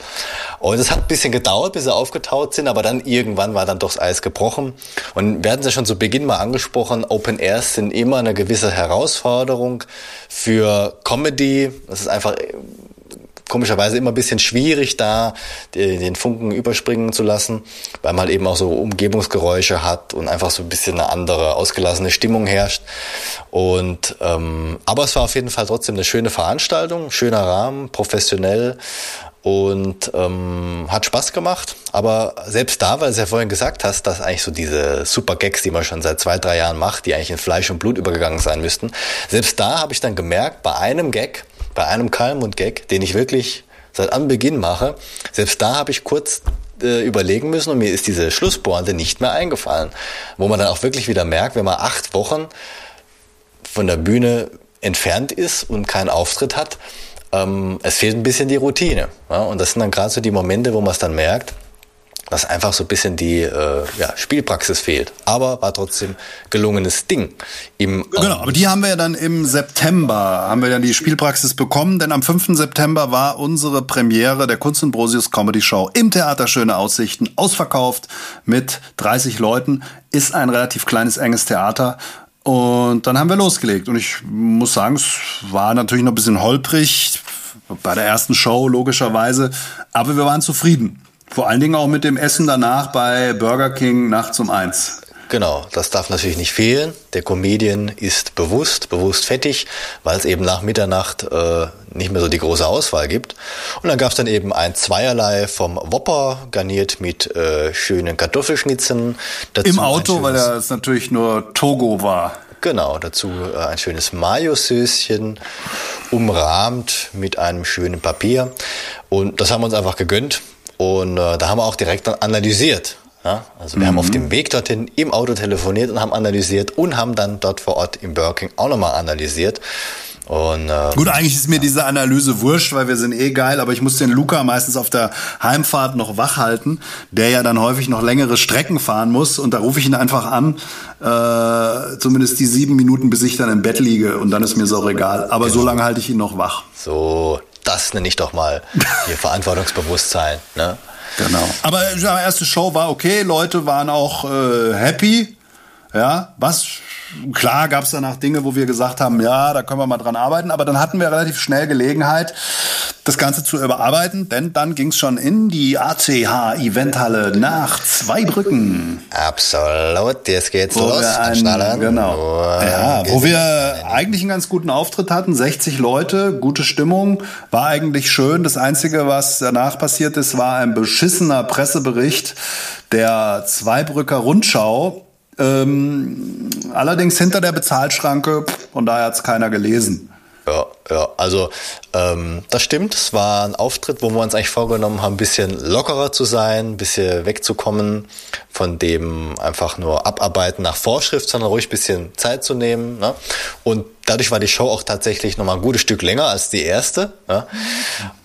Und es hat ein bisschen gedauert, bis sie aufgetaut sind, aber dann irgendwann war dann doch das Eis gebrochen. Und wir hatten es ja schon zu Beginn mal angesprochen, Open Airs sind immer eine gewisse Herausforderung für Comedy. Das ist einfach äh, komischerweise immer ein bisschen schwierig, da den Funken überspringen zu lassen, weil man halt eben auch so Umgebungsgeräusche hat und einfach so ein bisschen eine andere, ausgelassene Stimmung herrscht. Und ähm, aber es war auf jeden Fall trotzdem eine schöne Veranstaltung, schöner Rahmen, professionell und ähm, hat Spaß gemacht. Aber selbst da, weil du ja vorhin gesagt hast, dass eigentlich so diese super Gags, die man schon seit zwei, drei Jahren macht, die eigentlich in Fleisch und Blut übergegangen sein müssten, selbst da habe ich dann gemerkt, bei einem Gag, bei einem Kalmund-Gag, den ich wirklich seit Anbeginn mache, selbst da habe ich kurz äh, überlegen müssen und mir ist diese Schlusspointe nicht mehr eingefallen. Wo man dann auch wirklich wieder merkt, wenn man acht Wochen von der Bühne entfernt ist und keinen Auftritt hat, ähm, es fehlt ein bisschen die Routine. Ja? Und das sind dann gerade so die Momente, wo man es dann merkt, dass einfach so ein bisschen die äh, ja, Spielpraxis fehlt. Aber war trotzdem gelungenes Ding. Im, genau, aber die haben wir ja dann im September, haben wir dann die Spielpraxis bekommen, denn am 5. September war unsere Premiere der Kunst und Brosius Comedy Show im Theater Schöne Aussichten, ausverkauft mit 30 Leuten, ist ein relativ kleines, enges Theater Und dann haben wir losgelegt. Und ich muss sagen, es war natürlich noch ein bisschen holprig bei der ersten Show, logischerweise. Aber wir waren zufrieden. Vor allen Dingen auch mit dem Essen danach bei Burger King nachts um eins. Genau, das darf natürlich nicht fehlen. Der Comedian ist bewusst, bewusst fettig, weil es eben nach Mitternacht äh, nicht mehr so die große Auswahl gibt. Und dann gab es dann eben ein Zweierlei vom Whopper, garniert mit äh, schönen Kartoffelschnitzen. Dazu Im Auto, weil das natürlich nur Togo war. Genau, dazu äh, ein schönes Mayo-Söschen, umrahmt mit einem schönen Papier. Und das haben wir uns einfach gegönnt. Und äh, da haben wir auch direkt dann analysiert. Ja? Also wir mhm. haben auf dem Weg dorthin im Auto telefoniert und haben analysiert und haben dann dort vor Ort im Burger auch nochmal analysiert. Und, äh, Gut, eigentlich ist mir ja. diese Analyse wurscht, weil wir sind eh geil, aber ich muss den Luca meistens auf der Heimfahrt noch wach halten, der ja dann häufig noch längere Strecken fahren muss und da rufe ich ihn einfach an, äh, zumindest die sieben Minuten, bis ich dann im Bett liege und dann ist mir es auch egal. Aber so lange halte ich ihn noch wach. So, das nenne ich doch mal hier Verantwortungsbewusstsein. Ne? Genau. Aber die erste Show war okay, Leute waren auch äh, happy. Ja, was klar gab es danach Dinge, wo wir gesagt haben, ja, da können wir mal dran arbeiten, aber dann hatten wir relativ schnell Gelegenheit, das Ganze zu überarbeiten, denn dann ging es schon in die ACH Eventhalle nach Zweibrücken. Absolut, jetzt geht's wo los. Ein, genau. ja, wo wir eigentlich einen ganz guten Auftritt hatten, 60 Leute, gute Stimmung, war eigentlich schön. Das Einzige, was danach passiert ist, war ein beschissener Pressebericht der Zweibrücker Rundschau ähm, allerdings hinter der Bezahlschranke, von daher hat es keiner gelesen. Ja, ja, also ähm, das stimmt. Es war ein Auftritt, wo wir uns eigentlich vorgenommen haben, ein bisschen lockerer zu sein, ein bisschen wegzukommen von dem einfach nur Abarbeiten nach Vorschrift, sondern ruhig ein bisschen Zeit zu nehmen. Ne? Und dadurch war die Show auch tatsächlich nochmal ein gutes Stück länger als die erste. Ja?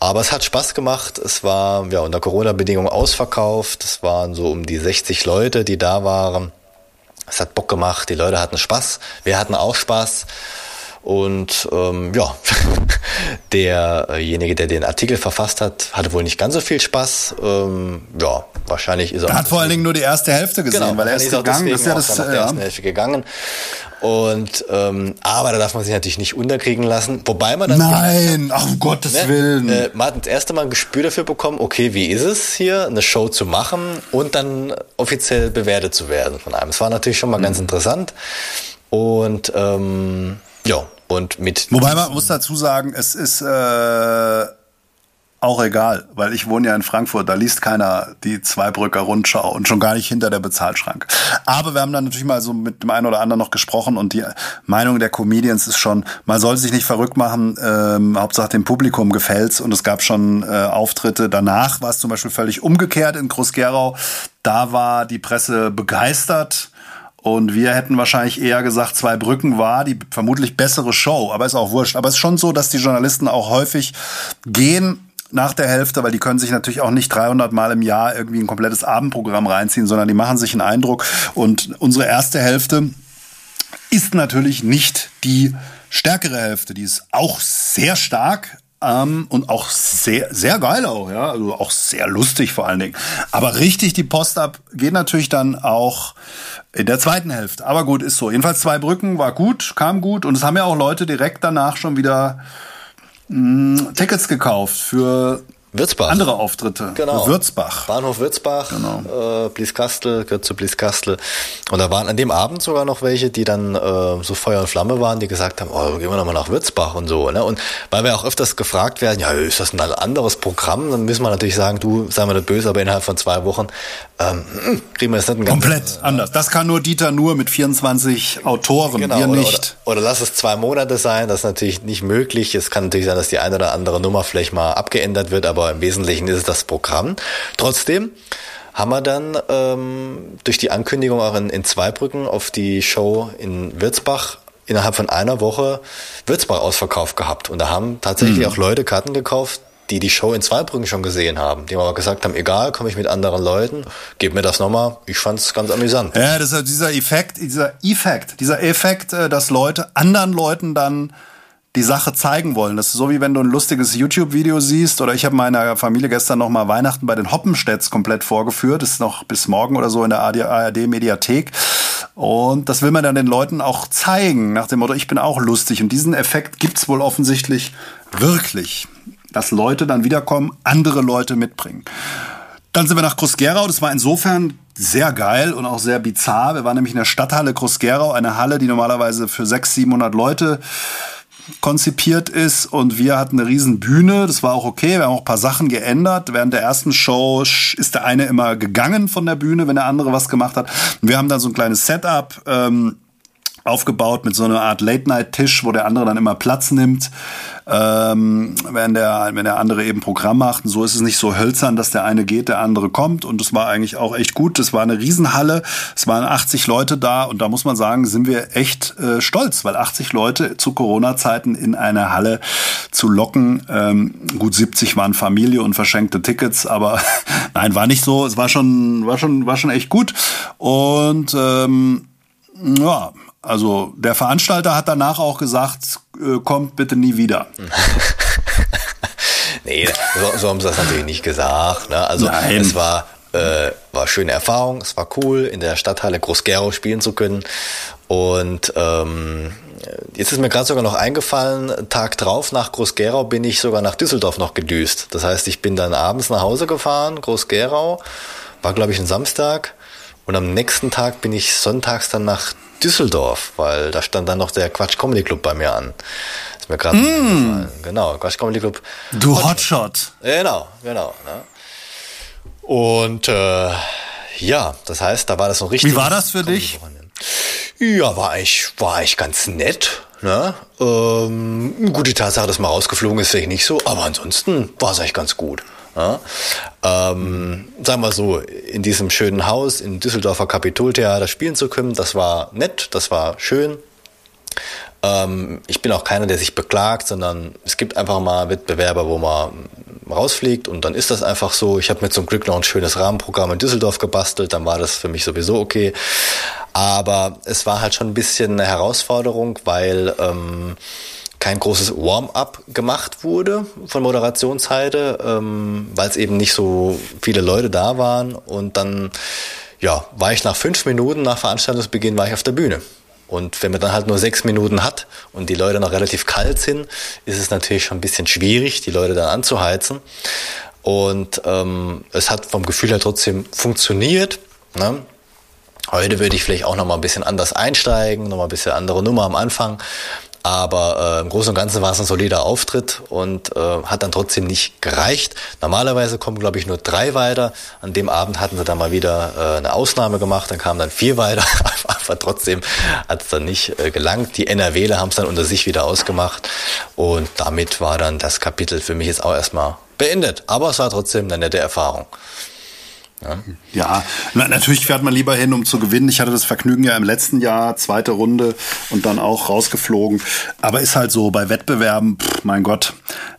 Aber es hat Spaß gemacht. Es war ja unter Corona-Bedingungen ausverkauft. Es waren so um die 60 Leute, die da waren. Es hat Bock gemacht, die Leute hatten Spaß, wir hatten auch Spaß. Und ähm, ja, derjenige, der den Artikel verfasst hat, hatte wohl nicht ganz so viel Spaß. Ähm, ja, wahrscheinlich ist er. Er hat vor allen Dingen nur die erste Hälfte gesehen, genau, weil er ist gegangen. Das ist ja das, ja. ersten Hälfte gegangen. Und ähm, aber da darf man sich natürlich nicht unterkriegen lassen. Wobei man dann Nein, ach um Gottes ne, Willen. Äh, man hat das erste Mal ein Gespür dafür bekommen, okay, wie ist es hier, eine Show zu machen und dann offiziell bewertet zu werden von einem. Es war natürlich schon mal mhm. ganz interessant. Und ähm, ja, und mit. Wobei man muss dazu sagen, es ist äh, auch egal, weil ich wohne ja in Frankfurt, da liest keiner die Zweibrücker Rundschau und schon gar nicht hinter der Bezahlschranke. Aber wir haben dann natürlich mal so mit dem einen oder anderen noch gesprochen und die Meinung der Comedians ist schon, man soll sich nicht verrückt machen, ähm, Hauptsache dem Publikum gefällt's und es gab schon äh, Auftritte danach, war es zum Beispiel völlig umgekehrt in Groß-Gerau. Da war die Presse begeistert. Und wir hätten wahrscheinlich eher gesagt, zwei Brücken war die vermutlich bessere Show, aber ist auch wurscht. Aber es ist schon so, dass die Journalisten auch häufig gehen nach der Hälfte, weil die können sich natürlich auch nicht 300 Mal im Jahr irgendwie ein komplettes Abendprogramm reinziehen, sondern die machen sich einen Eindruck. Und unsere erste Hälfte ist natürlich nicht die stärkere Hälfte. Die ist auch sehr stark, ähm, und auch sehr, sehr geil auch, ja, also auch sehr lustig vor allen Dingen. Aber richtig die Post ab geht natürlich dann auch in der zweiten Hälfte. Aber gut, ist so. Jedenfalls zwei Brücken war gut, kam gut und es haben ja auch Leute direkt danach schon wieder mh, Tickets gekauft für Würzbach. Andere Auftritte. Genau. Würzbach. Bahnhof Würzbach, genau. äh, Blieskastel, gehört zu Blieskastel. Und da waren an dem Abend sogar noch welche, die dann äh, so Feuer und Flamme waren, die gesagt haben, oh, gehen wir nochmal nach Würzbach und so. Ne? Und weil wir auch öfters gefragt werden, ja, ist das ein anderes Programm? Dann müssen wir natürlich sagen, du, sei mal nicht böse, aber innerhalb von zwei Wochen ähm, hm, kriegen wir jetzt nicht ein ganz Komplett äh, anders. Das kann nur Dieter nur mit 24 Autoren, genau, wir oder, nicht. Oder, oder, lass es zwei Monate sein, das ist natürlich nicht möglich. Es kann natürlich sein, dass die eine oder andere Nummer vielleicht mal abgeändert wird, aber im Wesentlichen ist es das Programm. Trotzdem haben wir dann ähm, durch die Ankündigung auch in, in Zweibrücken auf die Show in Würzbach innerhalb von einer Woche Würzbach ausverkauft gehabt. Und da haben tatsächlich mhm. auch Leute Karten gekauft, die die Show in Zweibrücken schon gesehen haben, die aber gesagt haben, egal, komme ich mit anderen Leuten, gib mir das nochmal. Ich fand es ganz amüsant. Ja, das ist dieser Effekt, dieser Effekt, dieser Effekt, äh, dass Leute anderen Leuten dann die Sache zeigen wollen. Das ist so wie wenn du ein lustiges YouTube-Video siehst oder ich habe meiner Familie gestern noch mal Weihnachten bei den Hoppenstädts komplett vorgeführt. Das ist noch bis morgen oder so in der ARD-Mediathek. Und das will man dann den Leuten auch zeigen, nach dem Motto, ich bin auch lustig. Und diesen Effekt gibt's wohl offensichtlich wirklich, dass Leute dann wiederkommen, andere Leute mitbringen. Dann sind wir nach Groß-Gerau. Das war insofern sehr geil und auch sehr bizarr. Wir waren nämlich in der Stadthalle Groß-Gerau, eine Halle, die normalerweise für 600, 700 Leute konzipiert ist und wir hatten eine riesen Bühne, das war auch okay, wir haben auch ein paar Sachen geändert. Während der ersten Show ist der eine immer gegangen von der Bühne, wenn der andere was gemacht hat. Und wir haben dann so ein kleines Setup ähm, aufgebaut mit so einer Art Late-Night-Tisch, wo der andere dann immer Platz nimmt, ähm, wenn, der, wenn der andere eben Programm macht. Und so ist es nicht so hölzern, dass der eine geht, der andere kommt. Und das war eigentlich auch echt gut. Das war eine Riesenhalle. Es waren 80 Leute da. Und da muss man sagen, sind wir echt äh, stolz, weil 80 Leute zu Corona-Zeiten in eine Halle zu locken. Ähm, gut 70 waren Familie und verschenkte Tickets, aber nein, war nicht so. Es war schon, war schon, war schon echt gut. Und ähm, ja, also der Veranstalter hat danach auch gesagt, äh, kommt bitte nie wieder. nee, so, so, haben sie das natürlich nicht gesagt. Ne? Also Nein. es war äh, war schöne Erfahrung, es war cool, in der Stadthalle Groß-Gerau spielen zu können. Und ähm, jetzt ist mir gerade sogar noch eingefallen, Tag drauf nach Groß-Gerau bin ich sogar nach Düsseldorf noch gedüst. Das heißt, ich bin dann abends nach Hause gefahren, Groß-Gerau, war glaube ich ein Samstag. Und am nächsten Tag bin ich sonntags dann nach Düsseldorf, weil da stand dann noch der Quatsch Comedy Club bei mir an. Ist mir gerade mm. Genau, Quatsch Comedy Club. Du Hotshot. Genau, genau. Ne? Und äh, ja, das heißt, da war das noch richtig. Wie war das für dich? Ja, war eigentlich, war eigentlich ganz nett. Ne? Ähm, gut, die Tatsache, dass man rausgeflogen ist, sehe ich nicht so, aber ansonsten war es eigentlich ganz gut. Ja? Ähm, sagen wir so, in diesem schönen Haus in Düsseldorfer Kapitoltheater spielen zu können, das war nett, das war schön. Ähm, ich bin auch keiner, der sich beklagt, sondern es gibt einfach mal Wettbewerber, wo man rausfliegt und dann ist das einfach so. Ich habe mir zum Glück noch ein schönes Rahmenprogramm in Düsseldorf gebastelt, dann war das für mich sowieso okay. Aber es war halt schon ein bisschen eine Herausforderung, weil ähm, kein großes Warm-up gemacht wurde von Moderationsseite, ähm, weil es eben nicht so viele Leute da waren. Und dann ja, war ich nach fünf Minuten nach Veranstaltungsbeginn war ich auf der Bühne. Und wenn man dann halt nur sechs Minuten hat und die Leute noch relativ kalt sind, ist es natürlich schon ein bisschen schwierig, die Leute dann anzuheizen. Und ähm, es hat vom Gefühl her trotzdem funktioniert. Ne? Heute würde ich vielleicht auch noch mal ein bisschen anders einsteigen, noch mal ein bisschen andere Nummer am Anfang. Aber äh, im Großen und Ganzen war es ein solider Auftritt und äh, hat dann trotzdem nicht gereicht. Normalerweise kommen, glaube ich, nur drei weiter. An dem Abend hatten sie dann mal wieder äh, eine Ausnahme gemacht, dann kamen dann vier weiter. Aber trotzdem hat es dann nicht äh, gelangt. Die NRWler haben es dann unter sich wieder ausgemacht. Und damit war dann das Kapitel für mich jetzt auch erstmal beendet. Aber es war trotzdem eine nette Erfahrung. Ja, ja na, natürlich fährt man lieber hin, um zu gewinnen. Ich hatte das Vergnügen ja im letzten Jahr, zweite Runde und dann auch rausgeflogen. Aber ist halt so bei Wettbewerben, pff, mein Gott.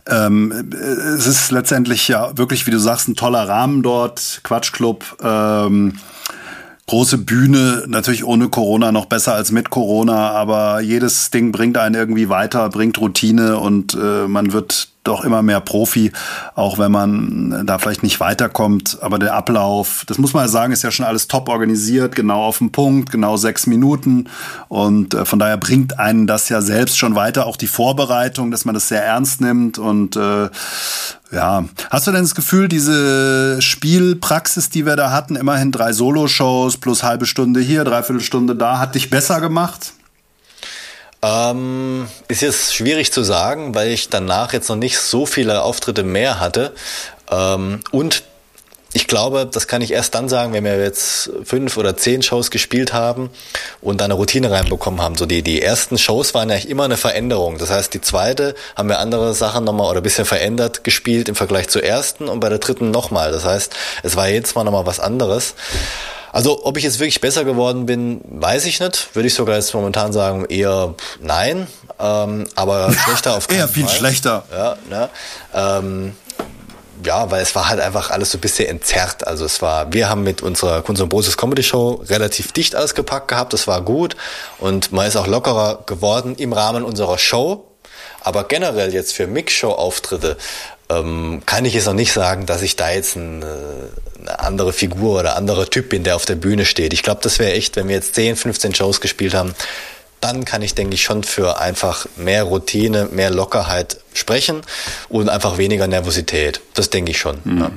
Ähm, es ist letztendlich ja wirklich, wie du sagst, ein toller Rahmen dort, Quatschclub. Ähm, große Bühne, natürlich ohne Corona noch besser als mit Corona, aber jedes Ding bringt einen irgendwie weiter, bringt Routine und äh, man wird doch immer mehr Profi, auch wenn man da vielleicht nicht weiterkommt. Aber der Ablauf, das muss man ja sagen, ist ja schon alles top organisiert, genau auf den Punkt, genau sechs Minuten. Und äh, von daher bringt einen das ja selbst schon weiter, auch die Vorbereitung, dass man das sehr ernst nimmt. Und äh, ja, hast du denn das Gefühl, diese Spielpraxis, die wir da hatten, immerhin drei Solo-Shows plus halbe Stunde hier, dreiviertel Stunde da, hat dich besser gemacht? Ähm, ist jetzt schwierig zu sagen, weil ich danach jetzt noch nicht so viele Auftritte mehr hatte. Ähm, und ich glaube, das kann ich erst dann sagen, wenn wir jetzt fünf oder zehn Shows gespielt haben und eine Routine reinbekommen haben. So die, die ersten Shows waren ja immer eine Veränderung. Das heißt, die zweite haben wir andere Sachen nochmal oder ein bisschen verändert gespielt im Vergleich zur ersten und bei der dritten nochmal. Das heißt, es war jedes Mal nochmal was anderes. Also, ob ich jetzt wirklich besser geworden bin, weiß ich nicht. Würde ich sogar jetzt momentan sagen, eher nein. Ähm, aber schlechter auf keinen Eher viel Fall. schlechter. Ja, ne? ähm, ja, weil es war halt einfach alles so ein bisschen entzerrt. Also es war, wir haben mit unserer Kunst und Boses Comedy Show relativ dicht alles gepackt gehabt, das war gut und man ist auch lockerer geworden im Rahmen unserer Show. Aber generell jetzt für Mixshow-Auftritte ähm, kann ich jetzt noch nicht sagen, dass ich da jetzt ein, äh, eine andere Figur oder anderer Typ bin, der auf der Bühne steht. Ich glaube, das wäre echt, wenn wir jetzt 10, 15 Shows gespielt haben, dann kann ich, denke ich, schon für einfach mehr Routine, mehr Lockerheit sprechen und einfach weniger Nervosität. Das denke ich schon. Mhm. Ja.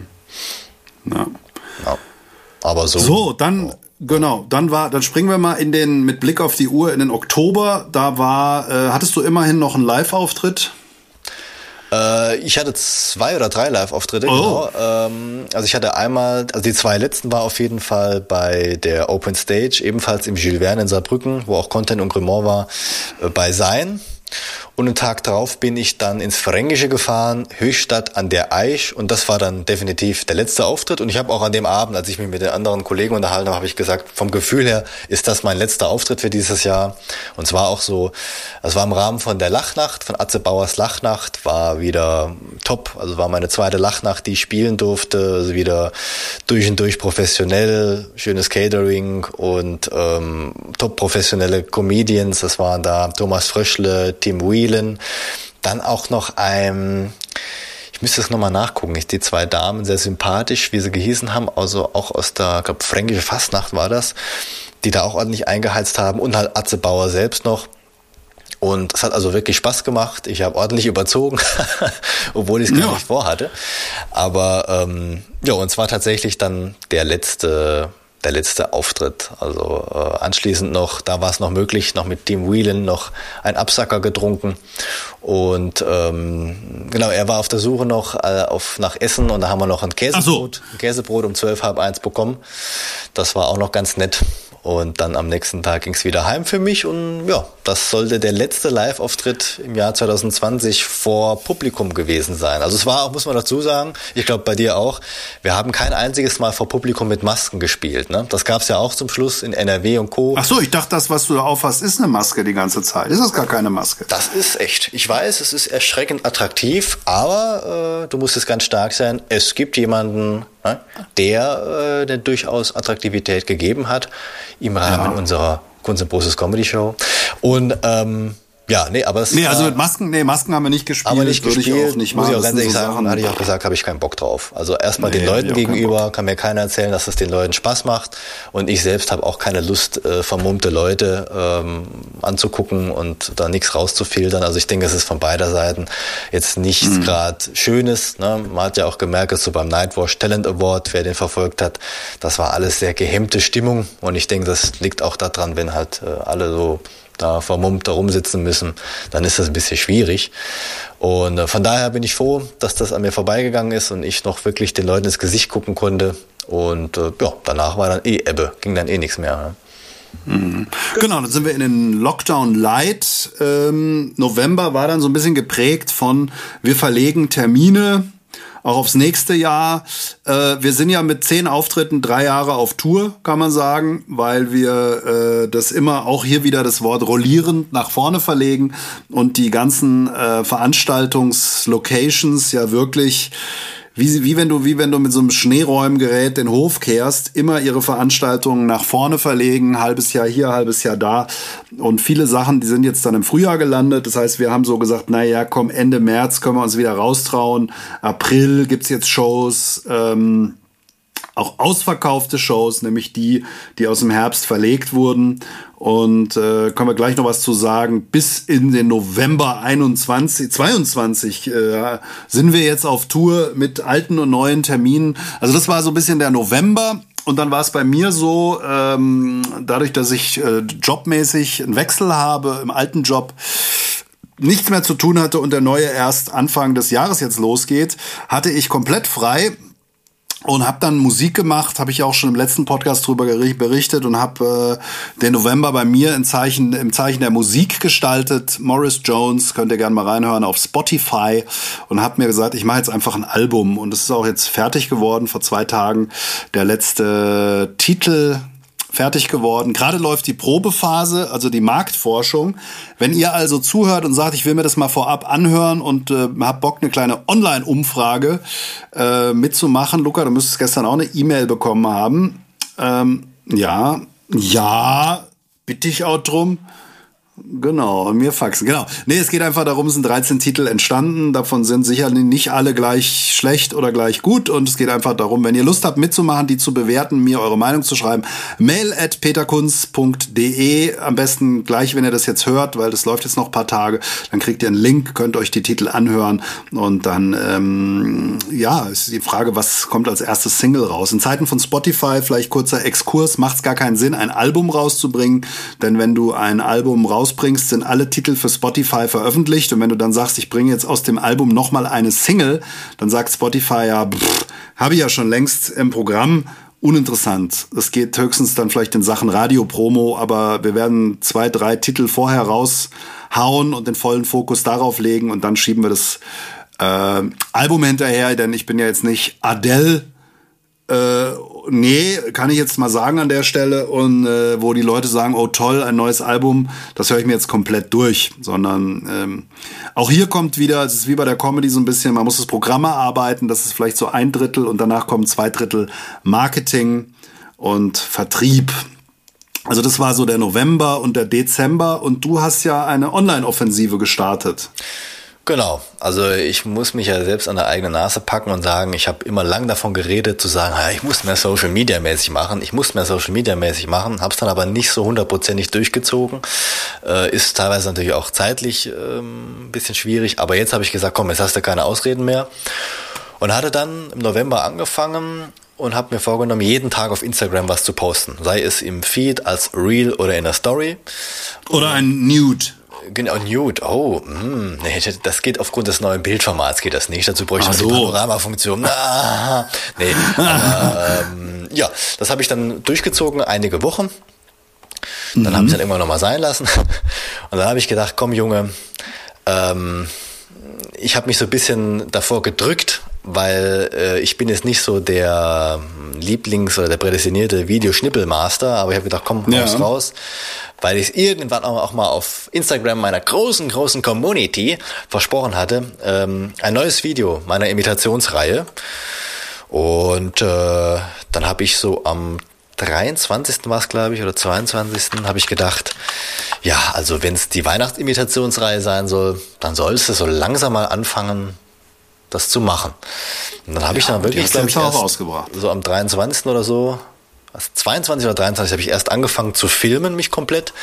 Ja. ja. Aber so. So, dann, genau, dann war, dann springen wir mal in den, mit Blick auf die Uhr in den Oktober. Da war, äh, hattest du immerhin noch einen Live-Auftritt? Äh, ich hatte zwei oder drei Live-Auftritte, oh. genau. Ähm, also ich hatte einmal, also die zwei letzten war auf jeden Fall bei der Open Stage, ebenfalls im Jules Verne in Saarbrücken, wo auch Content und Grimoire war, äh, bei Sein. Und einen Tag darauf bin ich dann ins Fränkische gefahren, Höchstadt an der Aisch. Und das war dann definitiv der letzte Auftritt. Und ich habe auch an dem Abend, als ich mich mit den anderen Kollegen unterhalten habe, habe ich gesagt, vom Gefühl her ist das mein letzter Auftritt für dieses Jahr. Und es war auch so, es war im Rahmen von der Lachnacht, von Atze Bauers Lachnacht, war wieder top. Also war meine zweite Lachnacht, die ich spielen durfte. Also wieder durch und durch professionell, schönes Catering und ähm, top professionelle Comedians. Das waren da Thomas Fröschle, Tim Whelan. Dann auch noch ein, ich müsste es nochmal nachgucken, ich, die zwei Damen sehr sympathisch, wie sie gehießen haben, also auch aus der, glaube fränkische Fastnacht war das, die da auch ordentlich eingeheizt haben und halt Atze Bauer selbst noch. Und es hat also wirklich Spaß gemacht. Ich habe ordentlich überzogen, obwohl ich es gar ja. nicht vorhatte. Aber ähm, ja, und zwar tatsächlich dann der letzte der letzte Auftritt. Also äh, anschließend noch, da war es noch möglich, noch mit Team Whelan noch ein Absacker getrunken. Und ähm, genau, er war auf der Suche noch äh, auf nach Essen und da haben wir noch ein Käsebrot, so. ein Käsebrot um zwölf halb eins bekommen. Das war auch noch ganz nett. Und dann am nächsten Tag ging es wieder heim für mich und ja, das sollte der letzte Live-Auftritt im Jahr 2020 vor Publikum gewesen sein. Also es war auch, muss man dazu sagen, ich glaube bei dir auch, wir haben kein einziges Mal vor Publikum mit Masken gespielt. Ne? Das gab es ja auch zum Schluss in NRW und Co. Ach so, ich dachte, das, was du da aufhast, ist eine Maske die ganze Zeit. Ist das gar keine Maske? Das ist echt. Ich weiß, es ist erschreckend attraktiv, aber äh, du musst es ganz stark sein. Es gibt jemanden, ne, der, äh, der durchaus Attraktivität gegeben hat im Rahmen ja. unserer Kunst und Großes Comedy Show. Und ähm, ja, nee, aber es Nee, also mit Masken, nee, Masken haben wir nicht gespielt. Aber nicht gespielt, ich auch nicht muss ich auch ganz ehrlich so sagen, Sachen. hatte ich auch gesagt, habe ich keinen Bock drauf. Also erstmal nee, den Leuten gegenüber kann mir keiner erzählen, dass es den Leuten Spaß macht und ich selbst habe auch keine Lust, äh, vermummte Leute ähm, anzugucken und da nichts rauszufiltern. Also ich denke, es ist von beider Seiten jetzt nichts mhm. gerade Schönes. Ne? Man hat ja auch gemerkt, dass so beim Nightwash Talent Award, wer den verfolgt hat, das war alles sehr gehemmte Stimmung und ich denke, das liegt auch daran, wenn halt äh, alle so da vermummt da rumsitzen müssen, dann ist das ein bisschen schwierig. Und äh, von daher bin ich froh, dass das an mir vorbeigegangen ist und ich noch wirklich den Leuten ins Gesicht gucken konnte. Und äh, ja, danach war dann eh Ebbe, ging dann eh nichts mehr. Mhm. Genau, dann sind wir in den Lockdown Light. Ähm, November war dann so ein bisschen geprägt von, wir verlegen Termine auch aufs nächste Jahr. Äh, wir sind ja mit zehn Auftritten drei Jahre auf Tour, kann man sagen, weil wir äh, das immer auch hier wieder das Wort rollierend nach vorne verlegen und die ganzen äh, Veranstaltungslocations ja wirklich wie, wie, wenn du, wie wenn du mit so einem Schneeräumgerät den Hof kehrst, immer ihre Veranstaltungen nach vorne verlegen, halbes Jahr hier, halbes Jahr da. Und viele Sachen, die sind jetzt dann im Frühjahr gelandet. Das heißt, wir haben so gesagt, naja, komm, Ende März können wir uns wieder raustrauen. April gibt's jetzt Shows. Ähm, auch ausverkaufte Shows, nämlich die, die aus dem Herbst verlegt wurden. Und äh, können wir gleich noch was zu sagen. Bis in den November 21, 22 äh, sind wir jetzt auf Tour mit alten und neuen Terminen. Also das war so ein bisschen der November. Und dann war es bei mir so, ähm, dadurch, dass ich äh, jobmäßig einen Wechsel habe im alten Job, nichts mehr zu tun hatte und der neue erst Anfang des Jahres jetzt losgeht, hatte ich komplett frei und habe dann Musik gemacht, habe ich auch schon im letzten Podcast drüber berichtet und habe äh, den November bei mir im Zeichen im Zeichen der Musik gestaltet. Morris Jones könnt ihr gerne mal reinhören auf Spotify und habe mir gesagt, ich mache jetzt einfach ein Album und es ist auch jetzt fertig geworden vor zwei Tagen. Der letzte Titel fertig geworden. Gerade läuft die Probephase, also die Marktforschung. Wenn ihr also zuhört und sagt, ich will mir das mal vorab anhören und äh, habt Bock, eine kleine Online-Umfrage äh, mitzumachen, Luca, du müsstest gestern auch eine E-Mail bekommen haben. Ähm, ja, ja, bitte ich auch drum. Genau, mir faxen. Genau. Nee, es geht einfach darum, es sind 13 Titel entstanden. Davon sind sicherlich nicht alle gleich schlecht oder gleich gut. Und es geht einfach darum, wenn ihr Lust habt mitzumachen, die zu bewerten, mir eure Meinung zu schreiben, mail at peterkunz.de. Am besten gleich, wenn ihr das jetzt hört, weil das läuft jetzt noch ein paar Tage. Dann kriegt ihr einen Link, könnt euch die Titel anhören. Und dann, ähm, ja, ist die Frage, was kommt als erstes Single raus? In Zeiten von Spotify, vielleicht kurzer Exkurs, macht es gar keinen Sinn, ein Album rauszubringen. Denn wenn du ein Album rausbringst, sind alle Titel für Spotify veröffentlicht. Und wenn du dann sagst, ich bringe jetzt aus dem Album nochmal eine Single, dann sagt Spotify ja, habe ich ja schon längst im Programm uninteressant. Es geht höchstens dann vielleicht in Sachen Radio-Promo, aber wir werden zwei, drei Titel vorher raushauen und den vollen Fokus darauf legen und dann schieben wir das äh, Album hinterher, denn ich bin ja jetzt nicht Adele äh, nee, kann ich jetzt mal sagen an der Stelle. Und äh, wo die Leute sagen, oh toll, ein neues Album, das höre ich mir jetzt komplett durch. Sondern ähm, auch hier kommt wieder, es ist wie bei der Comedy so ein bisschen, man muss das Programm erarbeiten, das ist vielleicht so ein Drittel und danach kommen zwei Drittel Marketing und Vertrieb. Also das war so der November und der Dezember und du hast ja eine Online-Offensive gestartet. Genau, also ich muss mich ja selbst an der eigenen Nase packen und sagen, ich habe immer lang davon geredet, zu sagen, ja, ich muss mehr Social Media mäßig machen, ich muss mehr Social Media mäßig machen, habe es dann aber nicht so hundertprozentig durchgezogen. Äh, ist teilweise natürlich auch zeitlich ähm, ein bisschen schwierig, aber jetzt habe ich gesagt, komm, jetzt hast du keine Ausreden mehr. Und hatte dann im November angefangen und habe mir vorgenommen, jeden Tag auf Instagram was zu posten. Sei es im Feed, als Reel oder in der Story. Oder ein Nude. Genau, Nude. Oh, mh, hm, nee, das geht aufgrund des neuen Bildformats geht das nicht. Dazu bräuchte ich so. die Panorama-Funktion. Ah, nee, aber, ähm, ja, das habe ich dann durchgezogen, einige Wochen. Dann mhm. habe ich dann irgendwann nochmal sein lassen. Und dann habe ich gedacht, komm Junge, ähm, ich habe mich so ein bisschen davor gedrückt, weil äh, ich bin jetzt nicht so der Lieblings- oder der prädestinierte Videoschnippelmaster, aber ich habe gedacht, komm, raus, ja. raus, weil ich es irgendwann auch mal auf Instagram meiner großen, großen Community versprochen hatte, ähm, ein neues Video meiner Imitationsreihe. Und äh, dann habe ich so am 23. war es, glaube ich, oder 22. habe ich gedacht, ja, also wenn es die Weihnachtsimitationsreihe sein soll, dann sollst du so langsam mal anfangen, das zu machen. Und dann habe ja, ich dann wirklich, glaube ich, erst so am 23. oder so, also 22 oder 23 habe ich erst angefangen zu filmen, mich komplett.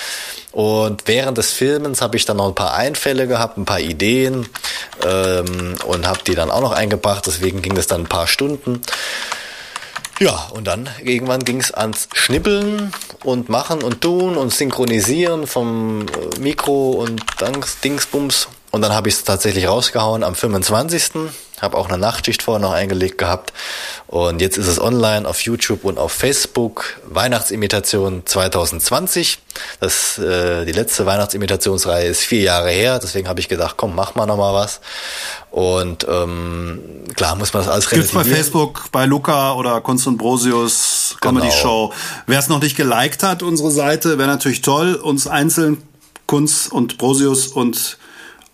Und während des Filmens habe ich dann noch ein paar Einfälle gehabt, ein paar Ideen ähm, und habe die dann auch noch eingebracht. Deswegen ging das dann ein paar Stunden. Ja, und dann irgendwann ging es ans Schnippeln und Machen und Tun und Synchronisieren vom äh, Mikro und Dingsbums. Und dann habe ich es tatsächlich rausgehauen am 25. Habe auch eine Nachtschicht vorher noch eingelegt gehabt. Und jetzt ist es online auf YouTube und auf Facebook. Weihnachtsimitation 2020. Das, äh, die letzte Weihnachtsimitationsreihe ist vier Jahre her. Deswegen habe ich gedacht, komm, mach mal noch mal was. Und ähm, klar muss man das alles Gibt's relativieren. bei Facebook, bei Luca oder Kunst und Brosius Comedy genau. Show. Wer es noch nicht geliked hat, unsere Seite, wäre natürlich toll. Uns einzeln Kunst und Brosius und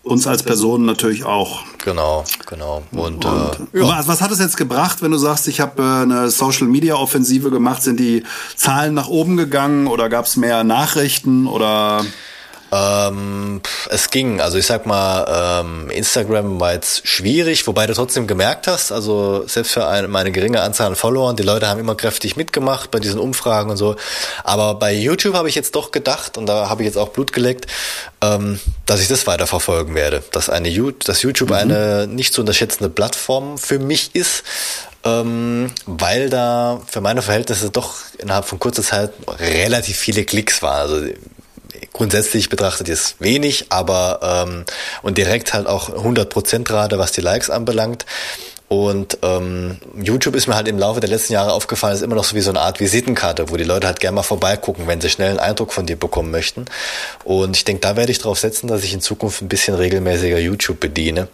uns als Personen natürlich auch. Genau, genau. Und, und äh, ja. was, was, hat es jetzt gebracht, wenn du sagst, ich habe äh, eine Social Media Offensive gemacht? Sind die Zahlen nach oben gegangen oder gab es mehr Nachrichten oder? Ähm, es ging. Also ich sag mal, ähm, Instagram war jetzt schwierig, wobei du trotzdem gemerkt hast, also selbst für eine, meine geringe Anzahl an Followern, die Leute haben immer kräftig mitgemacht bei diesen Umfragen und so. Aber bei YouTube habe ich jetzt doch gedacht, und da habe ich jetzt auch Blut geleckt, ähm, dass ich das weiterverfolgen werde. Dass eine dass YouTube mhm. eine nicht zu unterschätzende Plattform für mich ist. Ähm, weil da für meine Verhältnisse doch innerhalb von kurzer Zeit relativ viele Klicks waren. Also grundsätzlich betrachtet jetzt wenig, aber ähm, und direkt halt auch 100% Rate, was die Likes anbelangt. Und ähm, YouTube ist mir halt im Laufe der letzten Jahre aufgefallen, ist immer noch so wie so eine Art Visitenkarte, wo die Leute halt gerne mal vorbeigucken, wenn sie schnell einen Eindruck von dir bekommen möchten. Und ich denke, da werde ich darauf setzen, dass ich in Zukunft ein bisschen regelmäßiger YouTube bediene.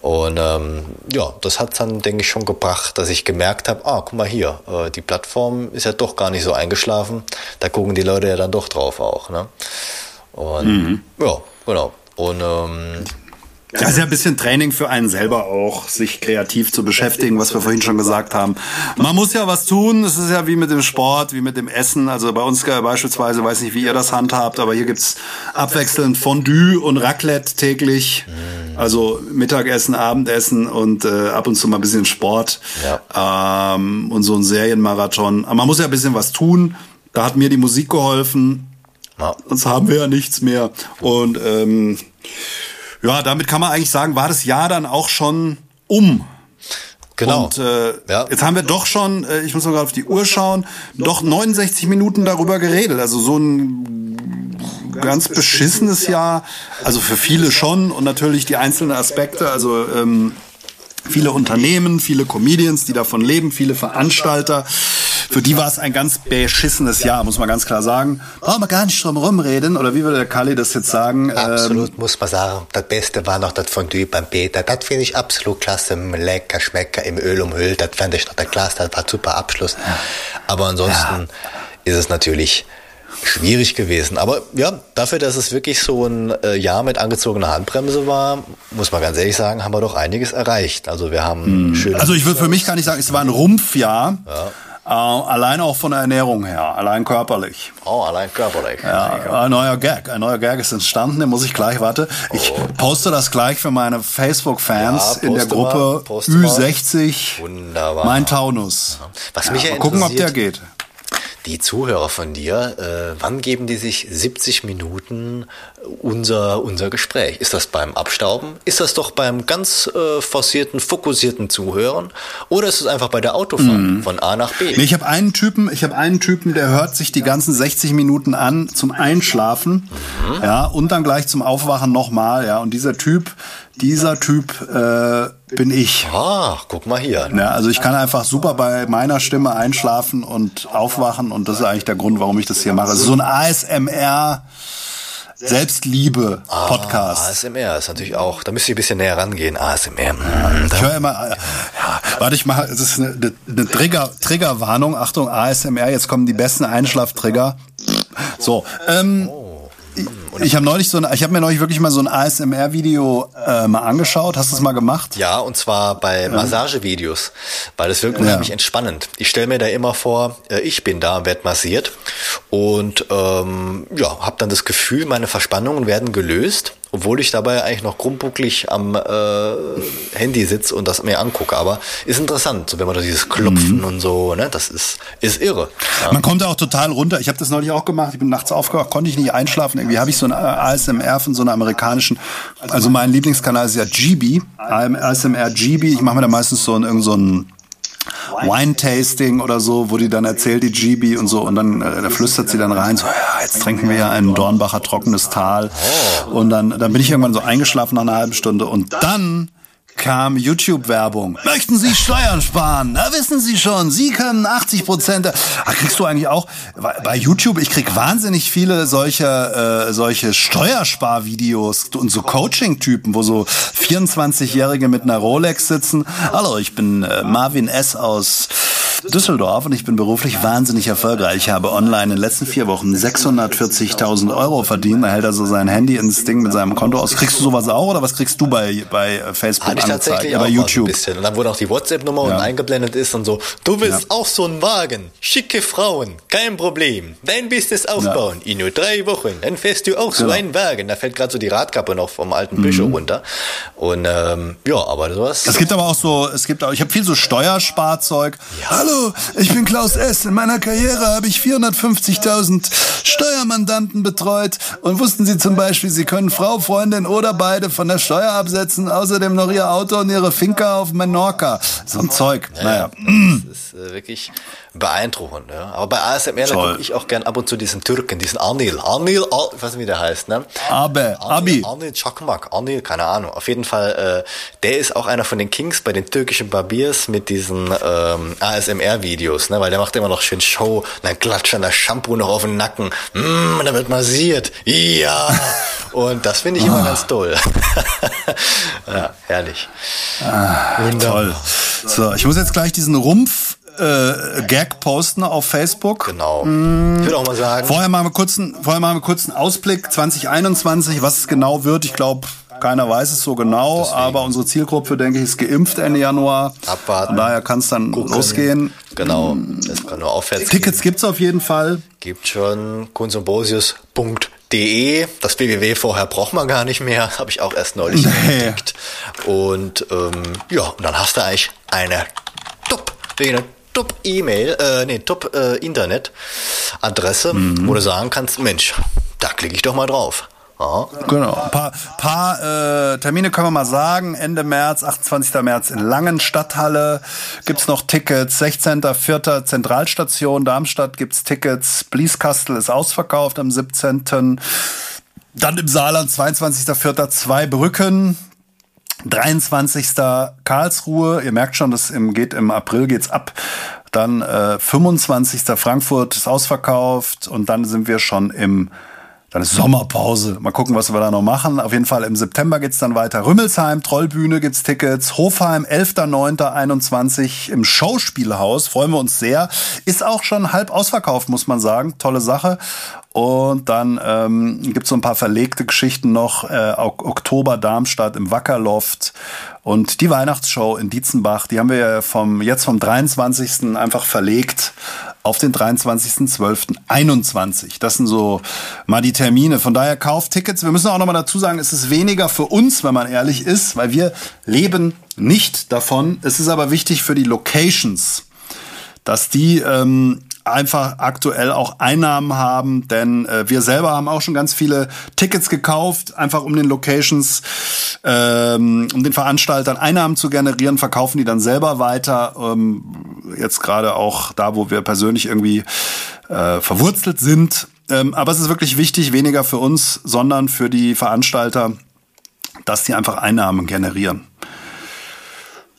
Und ähm, ja, das hat dann, denke ich, schon gebracht, dass ich gemerkt habe, ah, guck mal hier, äh, die Plattform ist ja doch gar nicht so eingeschlafen. Da gucken die Leute ja dann doch drauf auch. Ne? Und mhm. ja, genau. Und ähm, Das ist ja ein bisschen Training für einen selber auch, sich kreativ zu beschäftigen, was wir vorhin schon gesagt haben. Man muss ja was tun. Es ist ja wie mit dem Sport, wie mit dem Essen. Also bei uns beispielsweise, weiß nicht, wie ihr das handhabt, aber hier gibt's abwechselnd Fondue und Raclette täglich. Also Mittagessen, Abendessen und äh, ab und zu mal ein bisschen Sport ja. ähm, und so ein Serienmarathon. Aber man muss ja ein bisschen was tun. Da hat mir die Musik geholfen. Ja. Sonst haben wir ja nichts mehr. Und ähm, ja, damit kann man eigentlich sagen, war das Jahr dann auch schon um. Genau. Und äh, ja. jetzt haben wir doch schon, äh, ich muss mal gerade auf die Uhr schauen, doch 69 Minuten darüber geredet. Also so ein ganz beschissenes Jahr. Also für viele schon und natürlich die einzelnen Aspekte. Also ähm, viele Unternehmen, viele Comedians, die davon leben, viele Veranstalter. Für die war es ein ganz beschissenes Jahr, muss man ganz klar sagen. Brauchen wir gar nicht drum rumreden, oder wie würde der Kali das jetzt sagen? Absolut, ähm, muss man sagen. Das Beste war noch das Fondue beim Peter. Das finde ich absolut klasse. Lecker, schmecker, im Öl umhüllt. Das fand ich noch der Klasse. Das war super Abschluss. Aber ansonsten ja. ist es natürlich schwierig gewesen. Aber ja, dafür, dass es wirklich so ein äh, Jahr mit angezogener Handbremse war, muss man ganz ehrlich sagen, haben wir doch einiges erreicht. Also wir haben mhm. schön. Also ich würde für mich gar nicht sagen, es war ein Rumpfjahr. Ja. Äh, allein auch von der Ernährung her, allein körperlich. Oh, allein körperlich. Ja, ein neuer Gag, ein neuer Gag ist entstanden, den muss ich gleich, warte, ich oh. poste das gleich für meine Facebook-Fans ja, in der Gruppe mal, Ü60. Wunderbar. Mein Taunus. Was mich ja, mal gucken, ob der geht die Zuhörer von dir, äh, wann geben die sich 70 Minuten unser, unser Gespräch? Ist das beim Abstauben? Ist das doch beim ganz äh, forcierten, fokussierten Zuhören? Oder ist es einfach bei der Autofahrt mhm. von A nach B? Nee, ich habe einen Typen, ich habe einen Typen, der hört sich die ganzen 60 Minuten an zum Einschlafen, mhm. ja, und dann gleich zum Aufwachen nochmal, ja. Und dieser Typ, dieser Typ äh, bin ich. Ah, guck mal hier. Ja, also ich kann einfach super bei meiner Stimme einschlafen und aufwachen und das ist eigentlich der Grund, warum ich das hier mache. Also so ein ASMR Selbstliebe Podcast. Ah, ASMR ist natürlich auch, da müsste ich ein bisschen näher rangehen. ASMR. Ja, ich höre immer, äh, ja, warte ich mal, es ist eine, eine Trigger, Triggerwarnung. Achtung, ASMR, jetzt kommen die besten Einschlaftrigger. So, ähm. Ich habe neulich so ein, ich habe mir neulich wirklich mal so ein ASMR-Video äh, mal angeschaut. Hast du das mal gemacht? Ja, und zwar bei Massagevideos, weil das wirkt unheimlich ja. entspannend. Ich stelle mir da immer vor, äh, ich bin da, werde massiert und ähm, ja, habe dann das Gefühl, meine Verspannungen werden gelöst obwohl ich dabei eigentlich noch krummbucklig am äh, Handy sitze und das mir angucke. Aber ist interessant, so wenn man da dieses Klopfen mhm. und so, ne, das ist, ist irre. Ja. Man kommt da auch total runter. Ich habe das neulich auch gemacht. Ich bin nachts aufgewacht, konnte ich nicht einschlafen. Irgendwie habe ich so ein ASMR von so einer amerikanischen, also mein Lieblingskanal ist ja GB, ASMR GB. Ich mache mir da meistens so ein, irgend so ein Wine-Tasting oder so, wo die dann erzählt, die GB und so, und dann äh, flüstert sie dann rein, so, ja, jetzt trinken wir ja ein Dornbacher trockenes Tal. Und dann, dann bin ich irgendwann so eingeschlafen nach einer halben Stunde und dann kam YouTube-Werbung. Möchten Sie Steuern sparen? Na, wissen Sie schon, Sie können 80 Prozent. Ach, kriegst du eigentlich auch bei YouTube? Ich krieg wahnsinnig viele solche äh, solche Steuersparvideos und so Coaching-Typen, wo so 24-Jährige mit einer Rolex sitzen. Hallo, ich bin äh, Marvin S. aus Düsseldorf und ich bin beruflich wahnsinnig erfolgreich. Ich habe online in den letzten vier Wochen 640.000 Euro verdient. Da hält er so sein Handy ins Ding mit seinem Konto aus. Kriegst du sowas auch oder was kriegst du bei, bei Facebook Hatte ich tatsächlich auch bei YouTube? ein bisschen. Und dann wurde auch die WhatsApp-Nummer ja. eingeblendet ist und so, du willst ja. auch so einen Wagen, schicke Frauen, kein Problem. Dein Business aufbauen, ja. in nur drei Wochen, dann fährst du auch so genau. einen Wagen. Da fällt gerade so die Radkappe noch vom alten mhm. Bischof runter. Und ähm, ja, aber sowas. Es gibt aber auch so, es gibt auch, ich habe viel so Steuersparzeug. Ja. Hallo, Hallo, ich bin Klaus S. In meiner Karriere habe ich 450.000 Steuermandanten betreut. Und wussten Sie zum Beispiel, Sie können Frau, Freundin oder beide von der Steuer absetzen, außerdem noch Ihr Auto und Ihre Finca auf Menorca. So ein Zeug. Naja. Das ist äh, wirklich beeindruckend. Ja. Aber bei ASMR gucke ich auch gern ab und zu diesen Türken, diesen Arnil. Arnil, Ar ich weiß nicht, wie der heißt. Ne? Abe, Abi. Arnil Çakmak, Arnil, keine Ahnung. Auf jeden Fall, äh, der ist auch einer von den Kings bei den türkischen Barbiers mit diesen ähm, ASMR-Videos, ne? weil der macht immer noch schön Show, dann klatscht dann das Shampoo noch auf den Nacken, mm, dann wird massiert, ja. und das finde ich immer ganz toll. ja, herrlich. Ah, toll. So, ich muss jetzt gleich diesen Rumpf äh, Gag posten auf Facebook. Genau. Mm. Ich würde auch mal sagen. Vorher machen wir kurz einen, vorher machen wir kurz einen Ausblick 2021, was es genau wird. Ich glaube, Keiner weiß es so genau, Deswegen. aber unsere Zielgruppe, denke ich, ist geimpft Ende Januar. Abwarten. Von daher kann es dann gucken. losgehen. Genau, es kann nur aufwärts Tickets gibt es auf jeden Fall. Gibt schon kunstundbosius.de. Das www vorher braucht man gar nicht mehr, habe ich auch erst neulich nee. entdeckt. Und ähm, ja, und dann hast du eigentlich eine top, eine Top-E-Mail, äh, nee, Top-Internet-Adresse, mhm. wo du sagen kannst, Mensch, da klicke ich doch mal drauf. Ja. Genau. Ein paar, paar äh, Termine können wir mal sagen. Ende März, 28. März in Langen Stadthalle gibt's noch Tickets. 16.04. Zentralstation Darmstadt gibt's Tickets. Blieskastel ist ausverkauft am 17. Dann im Saarland 22.04. zwei Brücken. 23. Karlsruhe, ihr merkt schon, das im, geht im April geht's ab. Dann äh, 25. Frankfurt ist ausverkauft und dann sind wir schon im dann ist Sommerpause. Mal gucken, was wir da noch machen. Auf jeden Fall im September geht's dann weiter. Rümmelsheim, Trollbühne gibt's Tickets. Hofheim, 11.09.21 im Schauspielhaus. Freuen wir uns sehr. Ist auch schon halb ausverkauft, muss man sagen. Tolle Sache. Und dann ähm, gibt so ein paar verlegte Geschichten noch. Äh, Oktober Darmstadt im Wackerloft und die Weihnachtsshow in Dietzenbach. Die haben wir ja vom, jetzt vom 23. einfach verlegt auf den 23.12.21. Das sind so mal die Termine. Von daher kauft Tickets. Wir müssen auch noch mal dazu sagen, es ist weniger für uns, wenn man ehrlich ist, weil wir leben nicht davon. Es ist aber wichtig für die Locations, dass die ähm, einfach aktuell auch Einnahmen haben, denn äh, wir selber haben auch schon ganz viele Tickets gekauft, einfach um den Locations, ähm, um den Veranstaltern Einnahmen zu generieren, verkaufen die dann selber weiter. Ähm, jetzt gerade auch da, wo wir persönlich irgendwie äh, verwurzelt sind. Ähm, aber es ist wirklich wichtig, weniger für uns, sondern für die Veranstalter, dass die einfach Einnahmen generieren.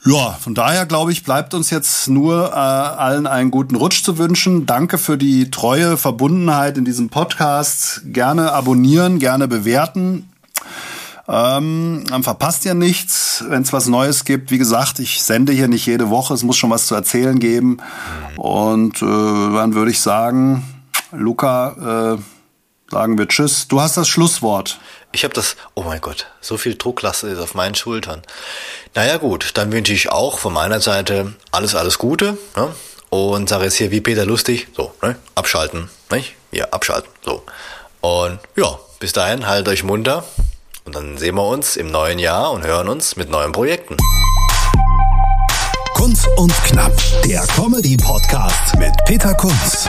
Ja, von daher glaube ich, bleibt uns jetzt nur äh, allen einen guten Rutsch zu wünschen. Danke für die treue Verbundenheit in diesem Podcast. Gerne abonnieren, gerne bewerten. Ähm, dann verpasst ihr nichts, wenn es was Neues gibt. Wie gesagt, ich sende hier nicht jede Woche, es muss schon was zu erzählen geben. Und äh, dann würde ich sagen, Luca, äh, sagen wir Tschüss. Du hast das Schlusswort. Ich habe das, oh mein Gott, so viel Drucklast ist auf meinen Schultern. Naja gut, dann wünsche ich auch von meiner Seite alles, alles Gute. Ne? Und sage jetzt hier wie Peter Lustig, so, ne? abschalten. Nicht? Ja, abschalten. So. Und ja, bis dahin, haltet euch munter. Und dann sehen wir uns im neuen Jahr und hören uns mit neuen Projekten. Kunst und Knapp, der Comedy-Podcast mit Peter Kunz.